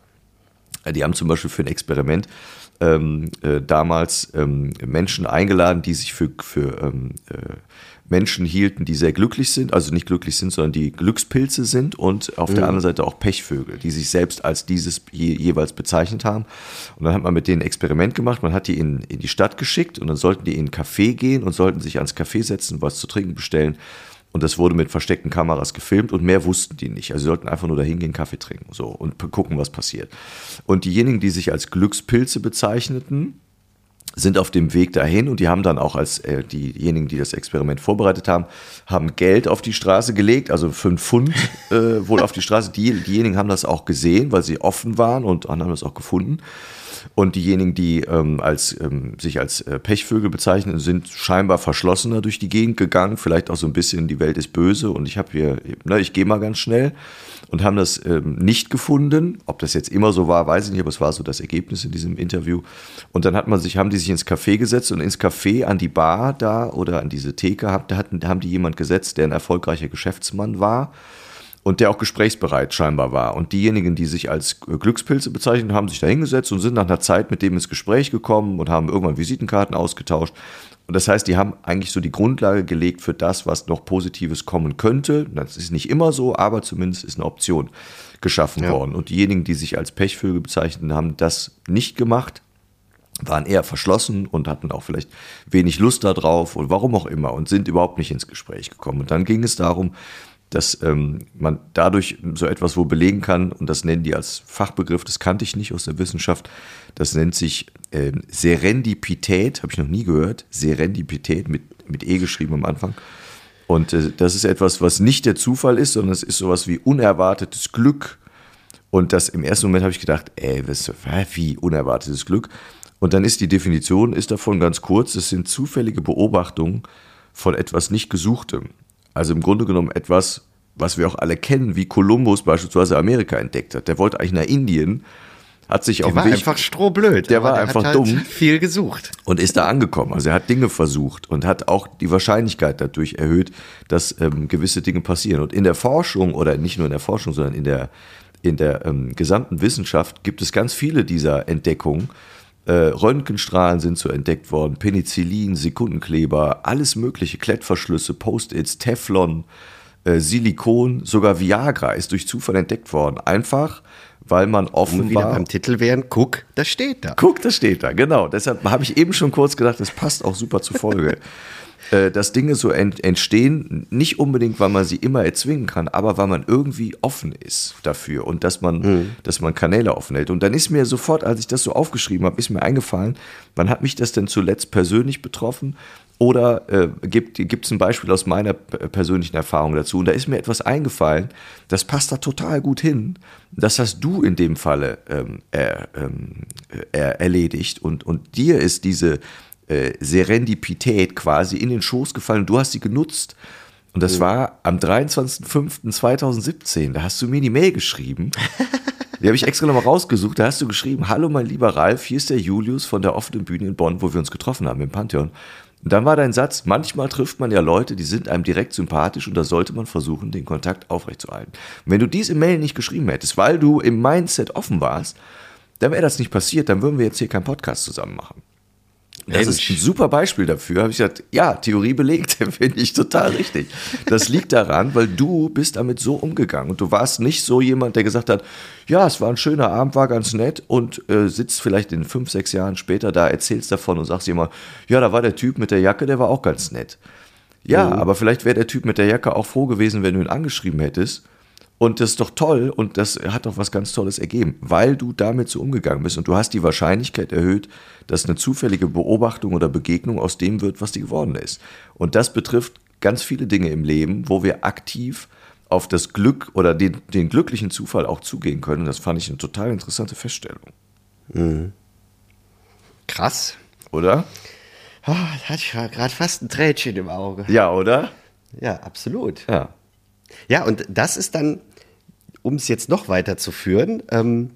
Die haben zum Beispiel für ein Experiment ähm, äh, damals ähm, Menschen eingeladen, die sich für, für ähm, äh, Menschen hielten, die sehr glücklich sind, also nicht glücklich sind, sondern die Glückspilze sind und auf mhm. der anderen Seite auch Pechvögel, die sich selbst als dieses je, jeweils bezeichnet haben. Und dann hat man mit denen ein Experiment gemacht, man hat die in, in die Stadt geschickt und dann sollten die in ein Café gehen und sollten sich ans Café setzen, was zu trinken bestellen und das wurde mit versteckten Kameras gefilmt und mehr wussten die nicht. Also sie sollten einfach nur dahin gehen, Kaffee trinken so und gucken, was passiert. Und diejenigen, die sich als Glückspilze bezeichneten, sind auf dem Weg dahin und die haben dann auch als äh, diejenigen, die das Experiment vorbereitet haben, haben Geld auf die Straße gelegt, also fünf Pfund äh, wohl auf die Straße. Die, diejenigen haben das auch gesehen, weil sie offen waren und haben das auch gefunden. Und diejenigen, die ähm, als, ähm, sich als äh, Pechvögel bezeichnen, sind scheinbar verschlossener durch die Gegend gegangen. Vielleicht auch so ein bisschen, die Welt ist böse und ich habe hier, ne, ich gehe mal ganz schnell und haben das ähm, nicht gefunden. Ob das jetzt immer so war, weiß ich nicht, aber es war so das Ergebnis in diesem Interview. Und dann hat man sich, haben die sich ins Café gesetzt und ins Café an die Bar da oder an diese Theke, da hatten, haben die jemand gesetzt, der ein erfolgreicher Geschäftsmann war und der auch gesprächsbereit scheinbar war. Und diejenigen, die sich als Glückspilze bezeichnen, haben sich da hingesetzt und sind nach einer Zeit mit dem ins Gespräch gekommen und haben irgendwann Visitenkarten ausgetauscht. Und das heißt, die haben eigentlich so die Grundlage gelegt für das, was noch Positives kommen könnte. Das ist nicht immer so, aber zumindest ist eine Option geschaffen ja. worden. Und diejenigen, die sich als Pechvögel bezeichnen, haben das nicht gemacht, waren eher verschlossen und hatten auch vielleicht wenig Lust darauf und warum auch immer und sind überhaupt nicht ins Gespräch gekommen. Und dann ging es darum, dass ähm, man dadurch so etwas wohl belegen kann, und das nennen die als Fachbegriff, das kannte ich nicht aus der Wissenschaft, das nennt sich äh, Serendipität, habe ich noch nie gehört, Serendipität mit, mit E geschrieben am Anfang. Und äh, das ist etwas, was nicht der Zufall ist, sondern es ist sowas wie unerwartetes Glück. Und das im ersten Moment habe ich gedacht, ey, was, wie unerwartetes Glück. Und dann ist die Definition ist davon ganz kurz, es sind zufällige Beobachtungen von etwas nicht Gesuchtem. Also im Grunde genommen etwas, was wir auch alle kennen, wie Kolumbus beispielsweise Amerika entdeckt hat. Der wollte eigentlich nach Indien, hat sich der auf war Weg, einfach strohblöd. Der war der einfach hat dumm. Halt viel gesucht. Und ist da angekommen. Also er hat Dinge versucht und hat auch die Wahrscheinlichkeit dadurch erhöht, dass ähm, gewisse Dinge passieren. Und in der Forschung, oder nicht nur in der Forschung, sondern in der, in der ähm, gesamten Wissenschaft gibt es ganz viele dieser Entdeckungen, äh, Röntgenstrahlen sind so entdeckt worden, Penicillin, Sekundenkleber, alles mögliche, Klettverschlüsse, Post-its, Teflon, äh, Silikon, sogar Viagra ist durch Zufall entdeckt worden. Einfach, weil man offenbar... Und wieder beim Titel wären, guck, das steht da. Guck, das steht da, genau. Deshalb habe ich eben schon kurz gedacht, das passt auch super zur Folge. Äh, dass Dinge so ent entstehen, nicht unbedingt, weil man sie immer erzwingen kann, aber weil man irgendwie offen ist dafür und dass man, mhm. dass man Kanäle offen hält. Und dann ist mir sofort, als ich das so aufgeschrieben habe, ist mir eingefallen, wann hat mich das denn zuletzt persönlich betroffen? Oder äh, gibt es ein Beispiel aus meiner persönlichen Erfahrung dazu? Und da ist mir etwas eingefallen, das passt da total gut hin. Das hast du in dem Falle ähm, er, ähm, er, erledigt. Und, und dir ist diese, äh, Serendipität quasi in den Schoß gefallen du hast sie genutzt. Und das mhm. war am 23.05.2017. Da hast du mir die Mail geschrieben. Die habe ich extra nochmal rausgesucht. Da hast du geschrieben: Hallo, mein lieber Ralf, hier ist der Julius von der offenen Bühne in Bonn, wo wir uns getroffen haben im Pantheon. Und dann war dein Satz: Manchmal trifft man ja Leute, die sind einem direkt sympathisch und da sollte man versuchen, den Kontakt aufrechtzuerhalten. Und wenn du diese Mail nicht geschrieben hättest, weil du im Mindset offen warst, dann wäre das nicht passiert. Dann würden wir jetzt hier keinen Podcast zusammen machen. Das ist ein super Beispiel dafür. Habe ich gesagt, ja, Theorie belegt, finde ich total richtig. Das liegt daran, weil du bist damit so umgegangen und du warst nicht so jemand, der gesagt hat, ja, es war ein schöner Abend, war ganz nett und äh, sitzt vielleicht in fünf, sechs Jahren später da, erzählst davon und sagst immer, ja, da war der Typ mit der Jacke, der war auch ganz nett. Ja, mhm. aber vielleicht wäre der Typ mit der Jacke auch froh gewesen, wenn du ihn angeschrieben hättest und das ist doch toll und das hat doch was ganz Tolles ergeben, weil du damit so umgegangen bist und du hast die Wahrscheinlichkeit erhöht, dass eine zufällige Beobachtung oder Begegnung aus dem wird, was die geworden ist. Und das betrifft ganz viele Dinge im Leben, wo wir aktiv auf das Glück oder den, den glücklichen Zufall auch zugehen können. Das fand ich eine total interessante Feststellung. Mhm. Krass. Oder? Oh, da hatte ich gerade fast ein Trätchen im Auge. Ja, oder? Ja, absolut. Ja. Ja, und das ist dann um es jetzt noch weiter zu führen, ähm,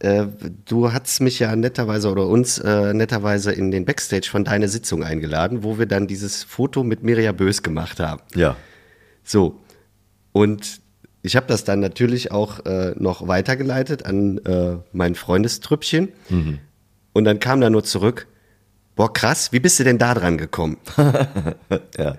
äh, du hast mich ja netterweise oder uns äh, netterweise in den Backstage von deiner Sitzung eingeladen, wo wir dann dieses Foto mit Mirja Bös gemacht haben. Ja. So. Und ich habe das dann natürlich auch äh, noch weitergeleitet an äh, mein Freundestrüppchen. Mhm. Und dann kam da nur zurück, boah krass, wie bist du denn da dran gekommen? ja.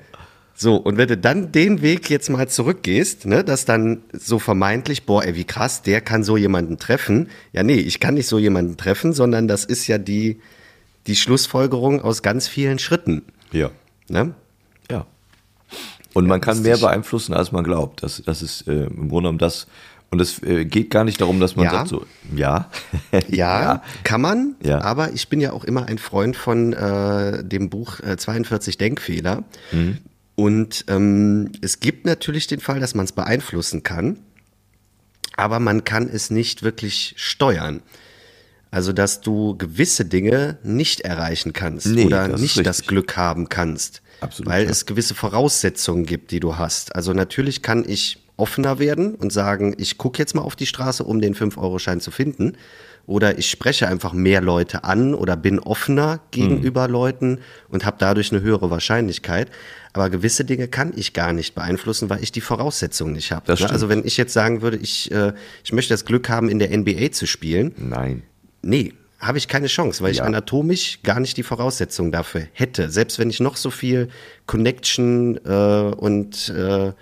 So, und wenn du dann den Weg jetzt mal zurückgehst, ne, dass dann so vermeintlich, boah, ey, wie krass, der kann so jemanden treffen. Ja, nee, ich kann nicht so jemanden treffen, sondern das ist ja die, die Schlussfolgerung aus ganz vielen Schritten. Ja. Ne? Ja. Und man kann mehr beeinflussen, als man glaubt. Das, das ist äh, im Grunde genommen das. Und es äh, geht gar nicht darum, dass man ja. sagt so, ja. ja. ja, kann man. Ja. Aber ich bin ja auch immer ein Freund von äh, dem Buch äh, 42 Denkfehler. Mhm. Und ähm, es gibt natürlich den Fall, dass man es beeinflussen kann, aber man kann es nicht wirklich steuern. Also, dass du gewisse Dinge nicht erreichen kannst nee, oder das nicht das Glück haben kannst. Absolut, weil ja. es gewisse Voraussetzungen gibt, die du hast. Also natürlich kann ich offener werden und sagen, ich gucke jetzt mal auf die Straße, um den 5-Euro-Schein zu finden. Oder ich spreche einfach mehr Leute an oder bin offener gegenüber mhm. Leuten und habe dadurch eine höhere Wahrscheinlichkeit. Aber gewisse Dinge kann ich gar nicht beeinflussen, weil ich die Voraussetzungen nicht habe. Ne? Also wenn ich jetzt sagen würde, ich, äh, ich möchte das Glück haben, in der NBA zu spielen. Nein. Nee, habe ich keine Chance, weil ja. ich anatomisch gar nicht die Voraussetzungen dafür hätte. Selbst wenn ich noch so viel Connection äh, und äh,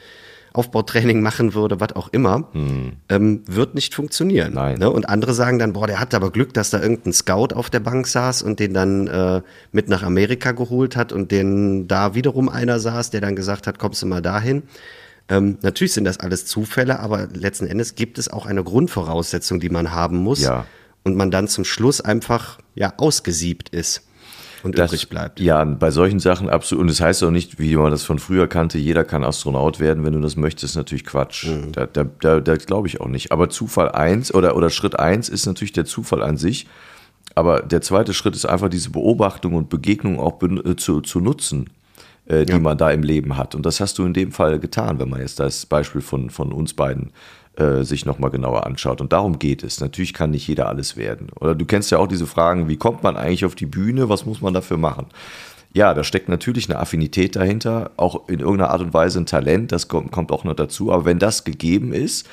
Aufbautraining machen würde, was auch immer, hm. ähm, wird nicht funktionieren. Ne? Und andere sagen dann, boah, der hat aber Glück, dass da irgendein Scout auf der Bank saß und den dann äh, mit nach Amerika geholt hat und den da wiederum einer saß, der dann gesagt hat, kommst du mal dahin. Ähm, natürlich sind das alles Zufälle, aber letzten Endes gibt es auch eine Grundvoraussetzung, die man haben muss. Ja. Und man dann zum Schluss einfach ja ausgesiebt ist und das, übrig bleibt. Ja, bei solchen Sachen absolut. Und das heißt auch nicht, wie man das von früher kannte, jeder kann Astronaut werden, wenn du das möchtest, natürlich Quatsch. Mhm. Da, da, da, da glaube ich auch nicht. Aber Zufall eins oder, oder Schritt eins ist natürlich der Zufall an sich. Aber der zweite Schritt ist einfach diese Beobachtung und Begegnung auch äh, zu, zu nutzen, äh, die ja. man da im Leben hat. Und das hast du in dem Fall getan, wenn man jetzt das Beispiel von, von uns beiden äh, sich nochmal genauer anschaut. Und darum geht es. Natürlich kann nicht jeder alles werden. Oder du kennst ja auch diese Fragen, wie kommt man eigentlich auf die Bühne, was muss man dafür machen? Ja, da steckt natürlich eine Affinität dahinter, auch in irgendeiner Art und Weise ein Talent, das kommt, kommt auch noch dazu. Aber wenn das gegeben ist,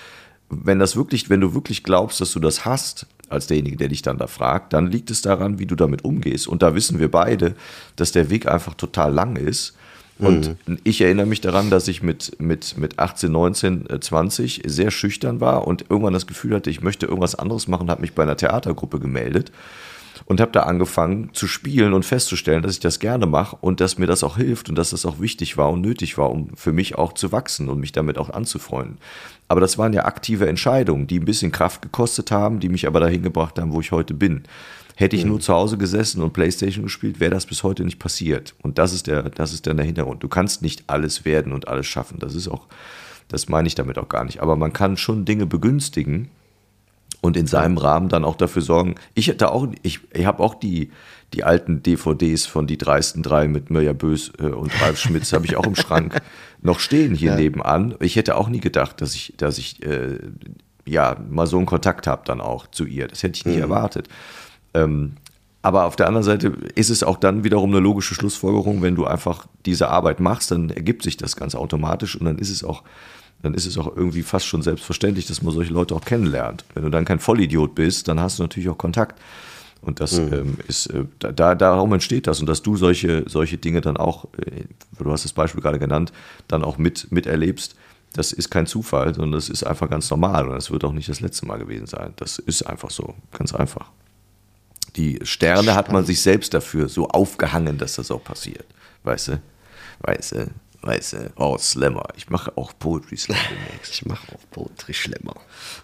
wenn das wirklich, wenn du wirklich glaubst, dass du das hast, als derjenige, der dich dann da fragt, dann liegt es daran, wie du damit umgehst. Und da wissen wir beide, dass der Weg einfach total lang ist und mhm. ich erinnere mich daran, dass ich mit, mit, mit 18, 19, 20 sehr schüchtern war und irgendwann das Gefühl hatte, ich möchte irgendwas anderes machen, habe mich bei einer Theatergruppe gemeldet und habe da angefangen zu spielen und festzustellen, dass ich das gerne mache und dass mir das auch hilft und dass das auch wichtig war und nötig war, um für mich auch zu wachsen und mich damit auch anzufreunden. Aber das waren ja aktive Entscheidungen, die ein bisschen Kraft gekostet haben, die mich aber dahin gebracht haben, wo ich heute bin. Hätte ich mhm. nur zu Hause gesessen und Playstation gespielt, wäre das bis heute nicht passiert. Und das ist der, das ist dann der Hintergrund. Du kannst nicht alles werden und alles schaffen. Das ist auch, das meine ich damit auch gar nicht. Aber man kann schon Dinge begünstigen und in seinem Rahmen dann auch dafür sorgen. Ich hätte auch, ich, ich habe auch die, die alten DVDs von die dreisten drei mit Mirja Bös äh, und Ralf Schmitz habe ich auch im Schrank noch stehen hier ja. nebenan. Ich hätte auch nie gedacht, dass ich, dass ich äh, ja mal so einen Kontakt habe dann auch zu ihr. Das hätte ich nie mhm. erwartet. Ähm, aber auf der anderen Seite ist es auch dann wiederum eine logische Schlussfolgerung, wenn du einfach diese Arbeit machst, dann ergibt sich das ganz automatisch und dann ist es auch, dann ist es auch irgendwie fast schon selbstverständlich, dass man solche Leute auch kennenlernt. Wenn du dann kein Vollidiot bist, dann hast du natürlich auch Kontakt. Und das ähm, ist, äh, da, da, darum entsteht das. Und dass du solche, solche Dinge dann auch, äh, du hast das Beispiel gerade genannt, dann auch mit, miterlebst, das ist kein Zufall, sondern das ist einfach ganz normal. Und das wird auch nicht das letzte Mal gewesen sein. Das ist einfach so, ganz einfach. Die Sterne hat man sich selbst dafür so aufgehangen, dass das auch passiert. Weißt du? Weißt du? Weißt du? Oh, Slammer. Ich mache auch Poetry Slam demnächst. Ich mache auch Poetry Schlemmer.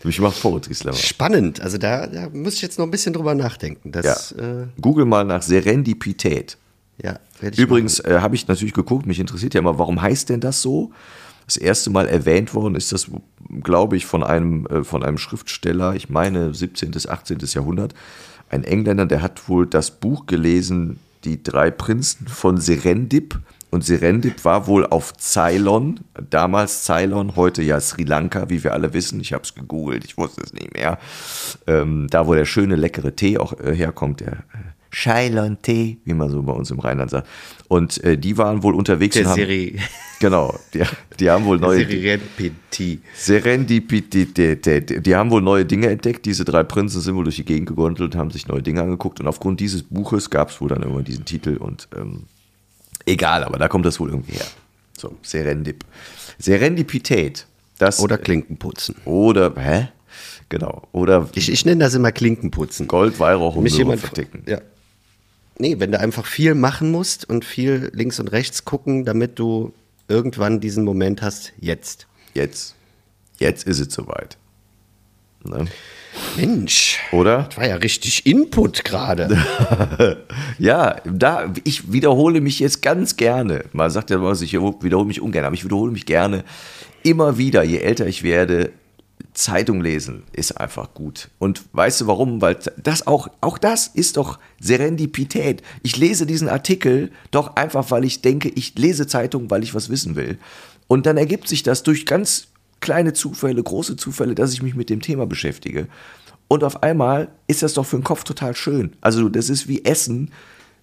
Ich mache Poetry Slammer. Spannend. Also da, da muss ich jetzt noch ein bisschen drüber nachdenken. Das, Ja. äh, Google mal nach Serendipität. ja werde ich Übrigens äh, habe ich natürlich geguckt, mich interessiert ja immer, warum heißt denn das so? Das erste Mal erwähnt worden ist das, glaube ich, von einem, äh, von einem Schriftsteller, ich meine 17. bis 18. Jahrhundert, ein Engländer, der hat wohl das Buch gelesen, Die drei Prinzen von Serendip. Und Serendip war wohl auf Ceylon, damals Ceylon, heute ja Sri Lanka, wie wir alle wissen. Ich habe es gegoogelt, ich wusste es nicht mehr. Ähm, da, wo der schöne, leckere Tee auch äh, herkommt, der Ceylon-Tee, wie man so bei uns im Rheinland sagt. Und äh, die waren wohl unterwegs Der und haben, Seri, Genau, die, die haben wohl neue Serendipity. Serendipität. Die haben wohl neue Dinge entdeckt. Diese drei Prinzen sind wohl durch die Gegend gegondelt, haben sich neue Dinge angeguckt und aufgrund dieses Buches gab es wohl dann irgendwann diesen Titel und ähm, egal, aber da kommt das wohl irgendwie her. So, Serendip. Serendipität. Das, Oder Klinkenputzen. oder, hä? Genau. Oder Ich, ich nenne das immer Klinkenputzen. Gold, Weihrauch und Mich jemand verticken. Ja. Nee, wenn du einfach viel machen musst und viel links und rechts gucken, damit du irgendwann diesen Moment hast, jetzt. Jetzt. Jetzt ist es soweit. Ne? Mensch, Oder? das war ja richtig Input gerade. Ja, da, ich wiederhole mich jetzt ganz gerne. Man sagt ja immer, ich wiederhole mich ungern, aber ich wiederhole mich gerne immer wieder, je älter ich werde. Zeitung lesen ist einfach gut. Und weißt du warum? Weil das auch, auch das ist doch Serendipität. Ich lese diesen Artikel doch einfach, weil ich denke, ich lese Zeitung, weil ich was wissen will. Und dann ergibt sich das durch ganz kleine Zufälle, große Zufälle, dass ich mich mit dem Thema beschäftige. Und auf einmal ist das doch für den Kopf total schön. Also das ist wie Essen.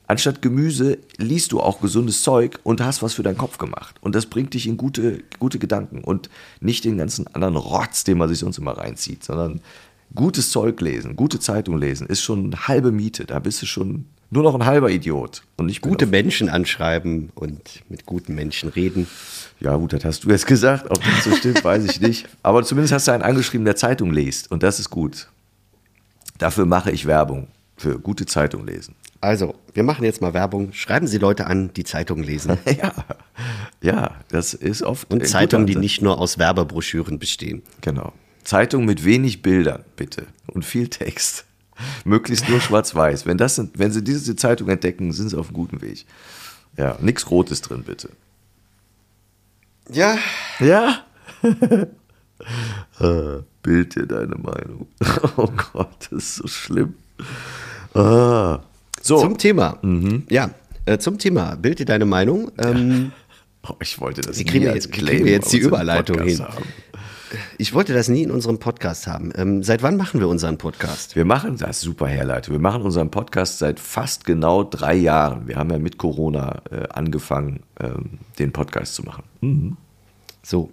Anstatt Gemüse liest du auch gesundes Zeug und hast was für deinen Kopf gemacht. Und das bringt dich in gute, gute Gedanken und nicht den ganzen anderen Rotz, den man sich sonst immer reinzieht, sondern gutes Zeug lesen, gute Zeitung lesen ist schon eine halbe Miete. Da bist du schon nur noch ein halber Idiot. Und nicht Gute Menschen anschreiben und mit guten Menschen reden. Ja, gut, das hast du jetzt gesagt. Ob das so stimmt, weiß ich nicht. Aber zumindest hast du einen angeschrieben, der Zeitung liest. Und das ist gut. Dafür mache ich Werbung. Für gute Zeitung lesen. Also, wir machen jetzt mal Werbung. Schreiben Sie Leute an, die Zeitung lesen. Ja, ja, das ist oft. Und Zeitungen, die nicht nur aus Werbebroschüren bestehen. Genau. Zeitung mit wenig Bildern, bitte. Und viel Text. Möglichst nur schwarz-weiß. Wenn, das sind, wenn Sie diese Zeitung entdecken, sind Sie auf einem guten Weg. Ja, nichts Rotes drin, bitte. Ja, Ja? Äh, Bild dir deine Meinung. Oh Gott, das ist so schlimm. Ah. So, zum Thema. Mhm. Ja, äh, zum Thema. Bild dir deine Meinung. Ähm, oh, ich wollte das kriegen nie als kriegen wir jetzt die Überleitung Podcast hin? haben. ich wollte das nie in unserem Podcast haben. Ähm, seit wann machen wir unseren Podcast? Wir machen das super Herleitung. Wir machen unseren Podcast seit fast genau drei Jahren. Wir haben ja mit Corona äh, angefangen, ähm, den Podcast zu machen. So.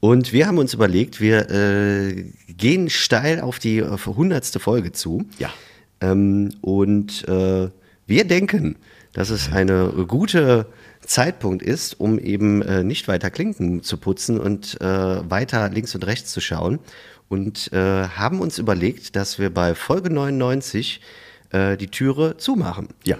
Und wir haben uns überlegt, wir äh, gehen steil auf die hundertste Folge zu. Ja. Ähm, und äh, wir denken, dass es eine gute Zeitpunkt ist, um eben äh, nicht weiter Klinken zu putzen und äh, weiter links und rechts zu schauen. Und äh, haben uns überlegt, dass wir bei Folge 99 äh, die Türe zumachen. Ja.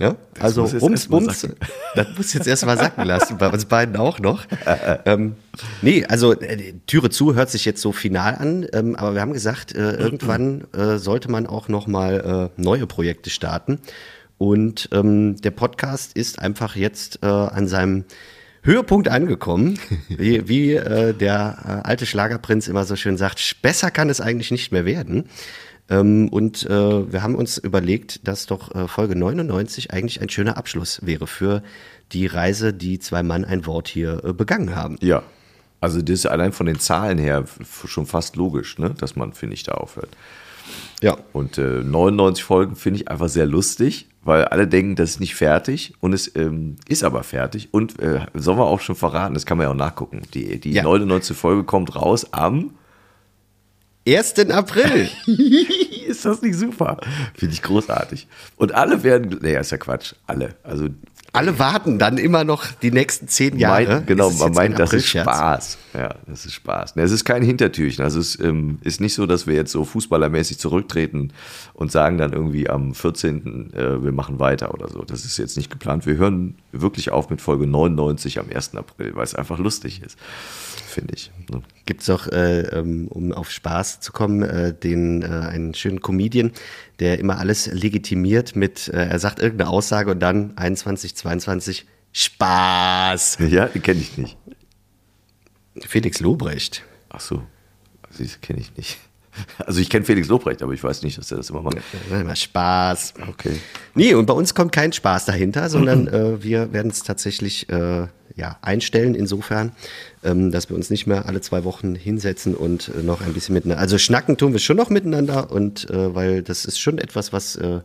Ja, also erst mal Bums, sacken. das muss jetzt erstmal sacken lassen, bei uns beiden auch noch. ähm, nee, also äh, Türe zu hört sich jetzt so final an, ähm, aber wir haben gesagt, äh, irgendwann äh, sollte man auch nochmal äh, neue Projekte starten. Und ähm, der Podcast ist einfach jetzt äh, an seinem Höhepunkt angekommen, wie, wie äh, der äh, alte Schlagerprinz immer so schön sagt, besser kann es eigentlich nicht mehr werden. Ähm, und äh, wir haben uns überlegt, dass doch äh, Folge 99 eigentlich ein schöner Abschluss wäre für die Reise, die zwei Mann ein Wort hier äh, begangen haben. Ja. Also das ist allein von den Zahlen her schon fast logisch, ne? dass man, finde ich, da aufhört. Ja. Und äh, 99 Folgen finde ich einfach sehr lustig, weil alle denken, das ist nicht fertig und es ähm, ist aber fertig. Und äh, sollen wir auch schon verraten, das kann man ja auch nachgucken. Die, die Ja. 99. Folge kommt raus am 1. April. ist das nicht super? Finde ich großartig. Und alle werden, nee, ist ja Quatsch, alle. Also Alle warten dann immer noch die nächsten zehn Jahre. Meint, genau, Es ist man meint, das ist. Spaß. Ja, das ist Spaß. Es ist kein Hintertürchen. Also es ähm, ist nicht so, dass wir jetzt so fußballermäßig zurücktreten und sagen dann irgendwie am 14. Äh, wir machen weiter oder so. Das ist jetzt nicht geplant. Wir hören wirklich auf mit Folge 99 am 1. April, weil es einfach lustig ist, finde ich. Ne? Gibt es auch, äh, ähm, um auf Spaß zu kommen, äh, den, äh, einen schönen Comedian, der immer alles legitimiert mit, äh, er sagt irgendeine Aussage und dann 21, 22, Spaß. Ja, die kenne ich nicht. Felix Lobrecht. Ach so, also das kenne ich nicht. Also ich kenne Felix Lobrecht, aber ich weiß nicht, dass er das immer macht. Immer Spaß. Okay. Nee, und bei uns kommt kein Spaß dahinter, sondern äh, wir werden es tatsächlich äh, ja, einstellen, insofern, ähm, dass wir uns nicht mehr alle zwei Wochen hinsetzen und äh, noch ein bisschen miteinander. Also schnacken tun wir schon noch miteinander und äh, weil das ist schon etwas, was äh,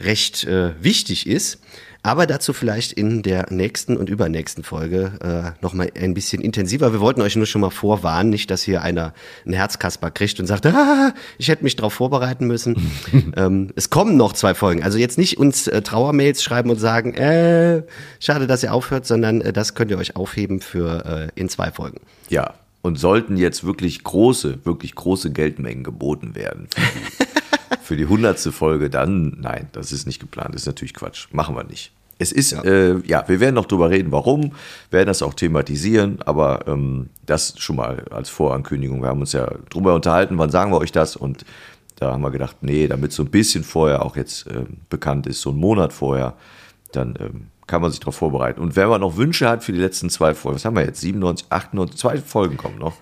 recht äh, wichtig ist. Aber dazu vielleicht in der nächsten und übernächsten Folge äh, nochmal ein bisschen intensiver. Wir wollten euch nur schon mal vorwarnen, nicht, dass hier einer ein Herzkasper kriegt und sagt, ah, ich hätte mich darauf vorbereiten müssen. ähm, es kommen noch zwei Folgen. Also jetzt nicht uns äh, Trauermails schreiben und sagen, äh, schade, dass ihr aufhört, sondern äh, das könnt ihr euch aufheben für äh, in zwei Folgen. Ja, und sollten jetzt wirklich große, wirklich große Geldmengen geboten werden für die, für die hundertste Folge, dann nein, das ist nicht geplant. Das ist natürlich Quatsch. Machen wir nicht. Es ist, ja, äh, ja wir werden noch drüber reden, warum, werden das auch thematisieren, aber ähm, das schon mal als Vorankündigung. Wir haben uns ja drüber unterhalten, wann sagen wir euch das und da haben wir gedacht, nee, damit so ein bisschen vorher auch jetzt ähm, bekannt ist, so einen Monat vorher, dann ähm, kann man sich darauf vorbereiten. Und wenn man noch Wünsche hat für die letzten zwei Folgen, was haben wir jetzt? 97, 98, zwei Folgen kommen noch.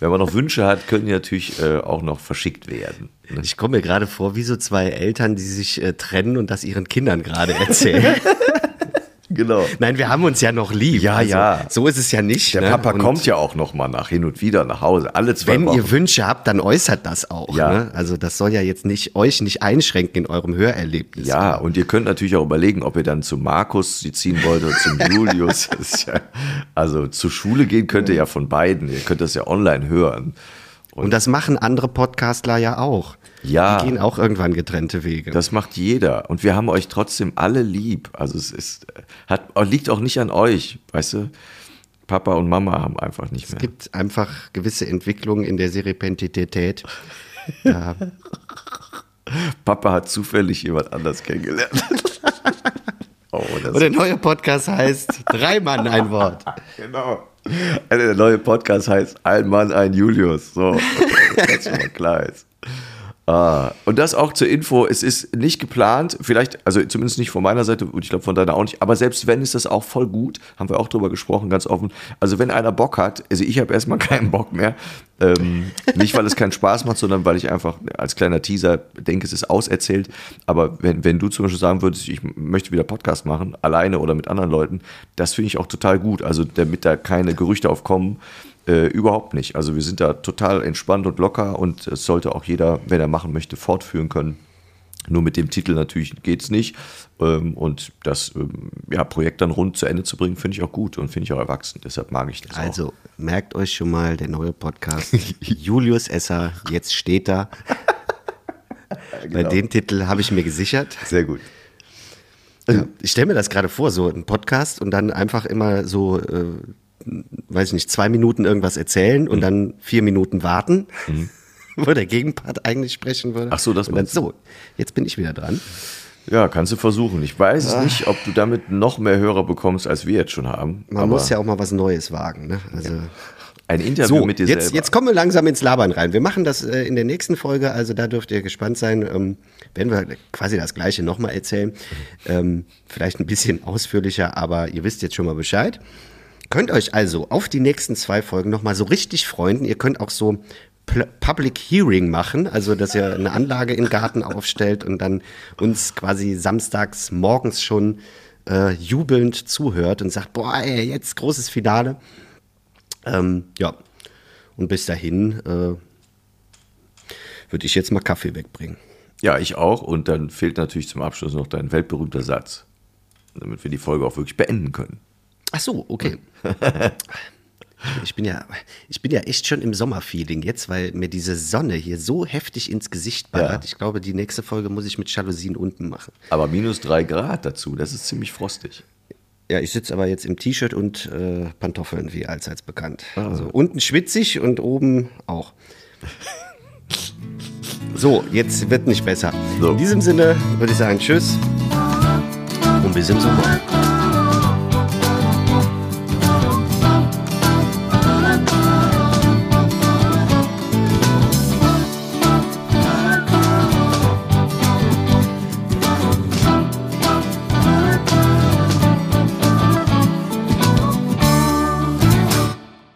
Wenn man noch Wünsche hat, können die natürlich äh, auch noch verschickt werden. ne? Ich komme mir gerade vor, wie so zwei Eltern, die sich äh, trennen und das ihren Kindern gerade erzählen. Genau. Nein, wir haben uns ja noch lieb. Ja, ja. So ist es ja nicht. Der ne? Papa Und kommt ja auch noch mal nach hin und wieder nach Hause. Alle zwei Wenn Wochen. ihr Wünsche habt, dann äußert das auch. Ja. Ne? Also das soll ja jetzt nicht euch nicht einschränken in eurem Hörerlebnis. ja, und ihr könnt natürlich auch überlegen, ob ihr dann zu Markus sie ziehen wollt oder zum Julius. Ja, also zur Schule gehen könnt ihr ja von beiden. Ihr könnt das ja online hören. Und das machen andere Podcastler ja auch. Ja. Die gehen auch irgendwann getrennte Wege. Das macht jeder. Und wir haben euch trotzdem alle lieb. Also es ist, hat, liegt auch nicht an euch, weißt du? Papa und Mama haben einfach nicht mehr. es gibt einfach gewisse Entwicklungen in der Seripentität. Ja, Papa hat zufällig jemand anders kennengelernt. oh, und der neue Podcast heißt Drei Mann ein Wort. Genau. Also der neue Podcast heißt Ein Mann, ein Julius. So, das schon mal klar ist. Ah, und das auch zur Info, es ist nicht geplant, vielleicht, also zumindest nicht von meiner Seite und ich glaube von deiner auch nicht, aber selbst wenn, ist das auch voll gut, haben wir auch drüber gesprochen, ganz offen. Also wenn einer Bock hat, also ich habe erstmal keinen Bock mehr, ähm, nicht weil es keinen Spaß macht, sondern weil ich einfach als kleiner Teaser denke, es ist auserzählt, aber wenn, wenn du zum Beispiel sagen würdest, ich möchte wieder Podcast machen, alleine oder mit anderen Leuten, das finde ich auch total gut, also damit da keine Gerüchte aufkommen, äh, überhaupt nicht. Also wir sind da total entspannt und locker und es sollte auch jeder, wenn er machen möchte, fortführen können. Nur mit dem Titel natürlich geht's nicht. Ähm, und das ähm, ja, Projekt dann rund zu Ende zu bringen, finde ich auch gut und finde ich auch erwachsen. Deshalb mag ich das auch. Also merkt euch schon mal der neue Podcast Julius Esser, jetzt steht da. Bei dem Titel habe ich mir gesichert. Sehr gut. Ja, ich stelle mir das gerade vor, so ein Podcast und dann einfach immer so, äh, weiß ich nicht, zwei Minuten irgendwas erzählen Mhm. und dann vier Minuten warten, wo der Gegenpart eigentlich sprechen würde. Ach so, das und dann meinst du. so. Jetzt bin ich wieder dran. Ja, kannst du versuchen. Ich weiß es nicht, ob du damit noch mehr Hörer bekommst, als wir jetzt schon haben. Man muss ja auch mal was Neues wagen. Ne? Also ein Interview so, mit dir jetzt, selber. jetzt kommen wir langsam ins Labern rein. Wir machen das äh, in der nächsten Folge, also da dürft ihr gespannt sein. Ähm, werden wir quasi das Gleiche nochmal erzählen. Ähm, vielleicht ein bisschen ausführlicher, aber ihr wisst jetzt schon mal Bescheid. Könnt euch also auf die nächsten zwei Folgen nochmal so richtig freuen. Ihr könnt auch so Public Hearing machen, also dass ihr eine Anlage im Garten aufstellt und dann uns quasi samstags morgens schon äh, jubelnd zuhört und sagt, boah, ey, jetzt großes Finale. Ähm, ja, und bis dahin äh, würde ich jetzt mal Kaffee wegbringen. Ja, ich auch. Und dann fehlt natürlich zum Abschluss noch dein weltberühmter Satz, damit wir die Folge auch wirklich beenden können. Ach so, okay. Ich bin ja, ich bin ja echt schon im Sommerfeeling jetzt, weil mir diese Sonne hier so heftig ins Gesicht ballert. Ja. Ich glaube, die nächste Folge muss ich mit Jalousien unten machen. Aber minus drei Grad dazu, das ist ziemlich frostig. Ja, ich sitze aber jetzt im T-Shirt und äh, Pantoffeln, wie allseits bekannt. Ah. Also unten schwitzig und oben auch. So, jetzt wird nicht besser. So. In diesem Sinne würde ich sagen, tschüss und bis im Sommer.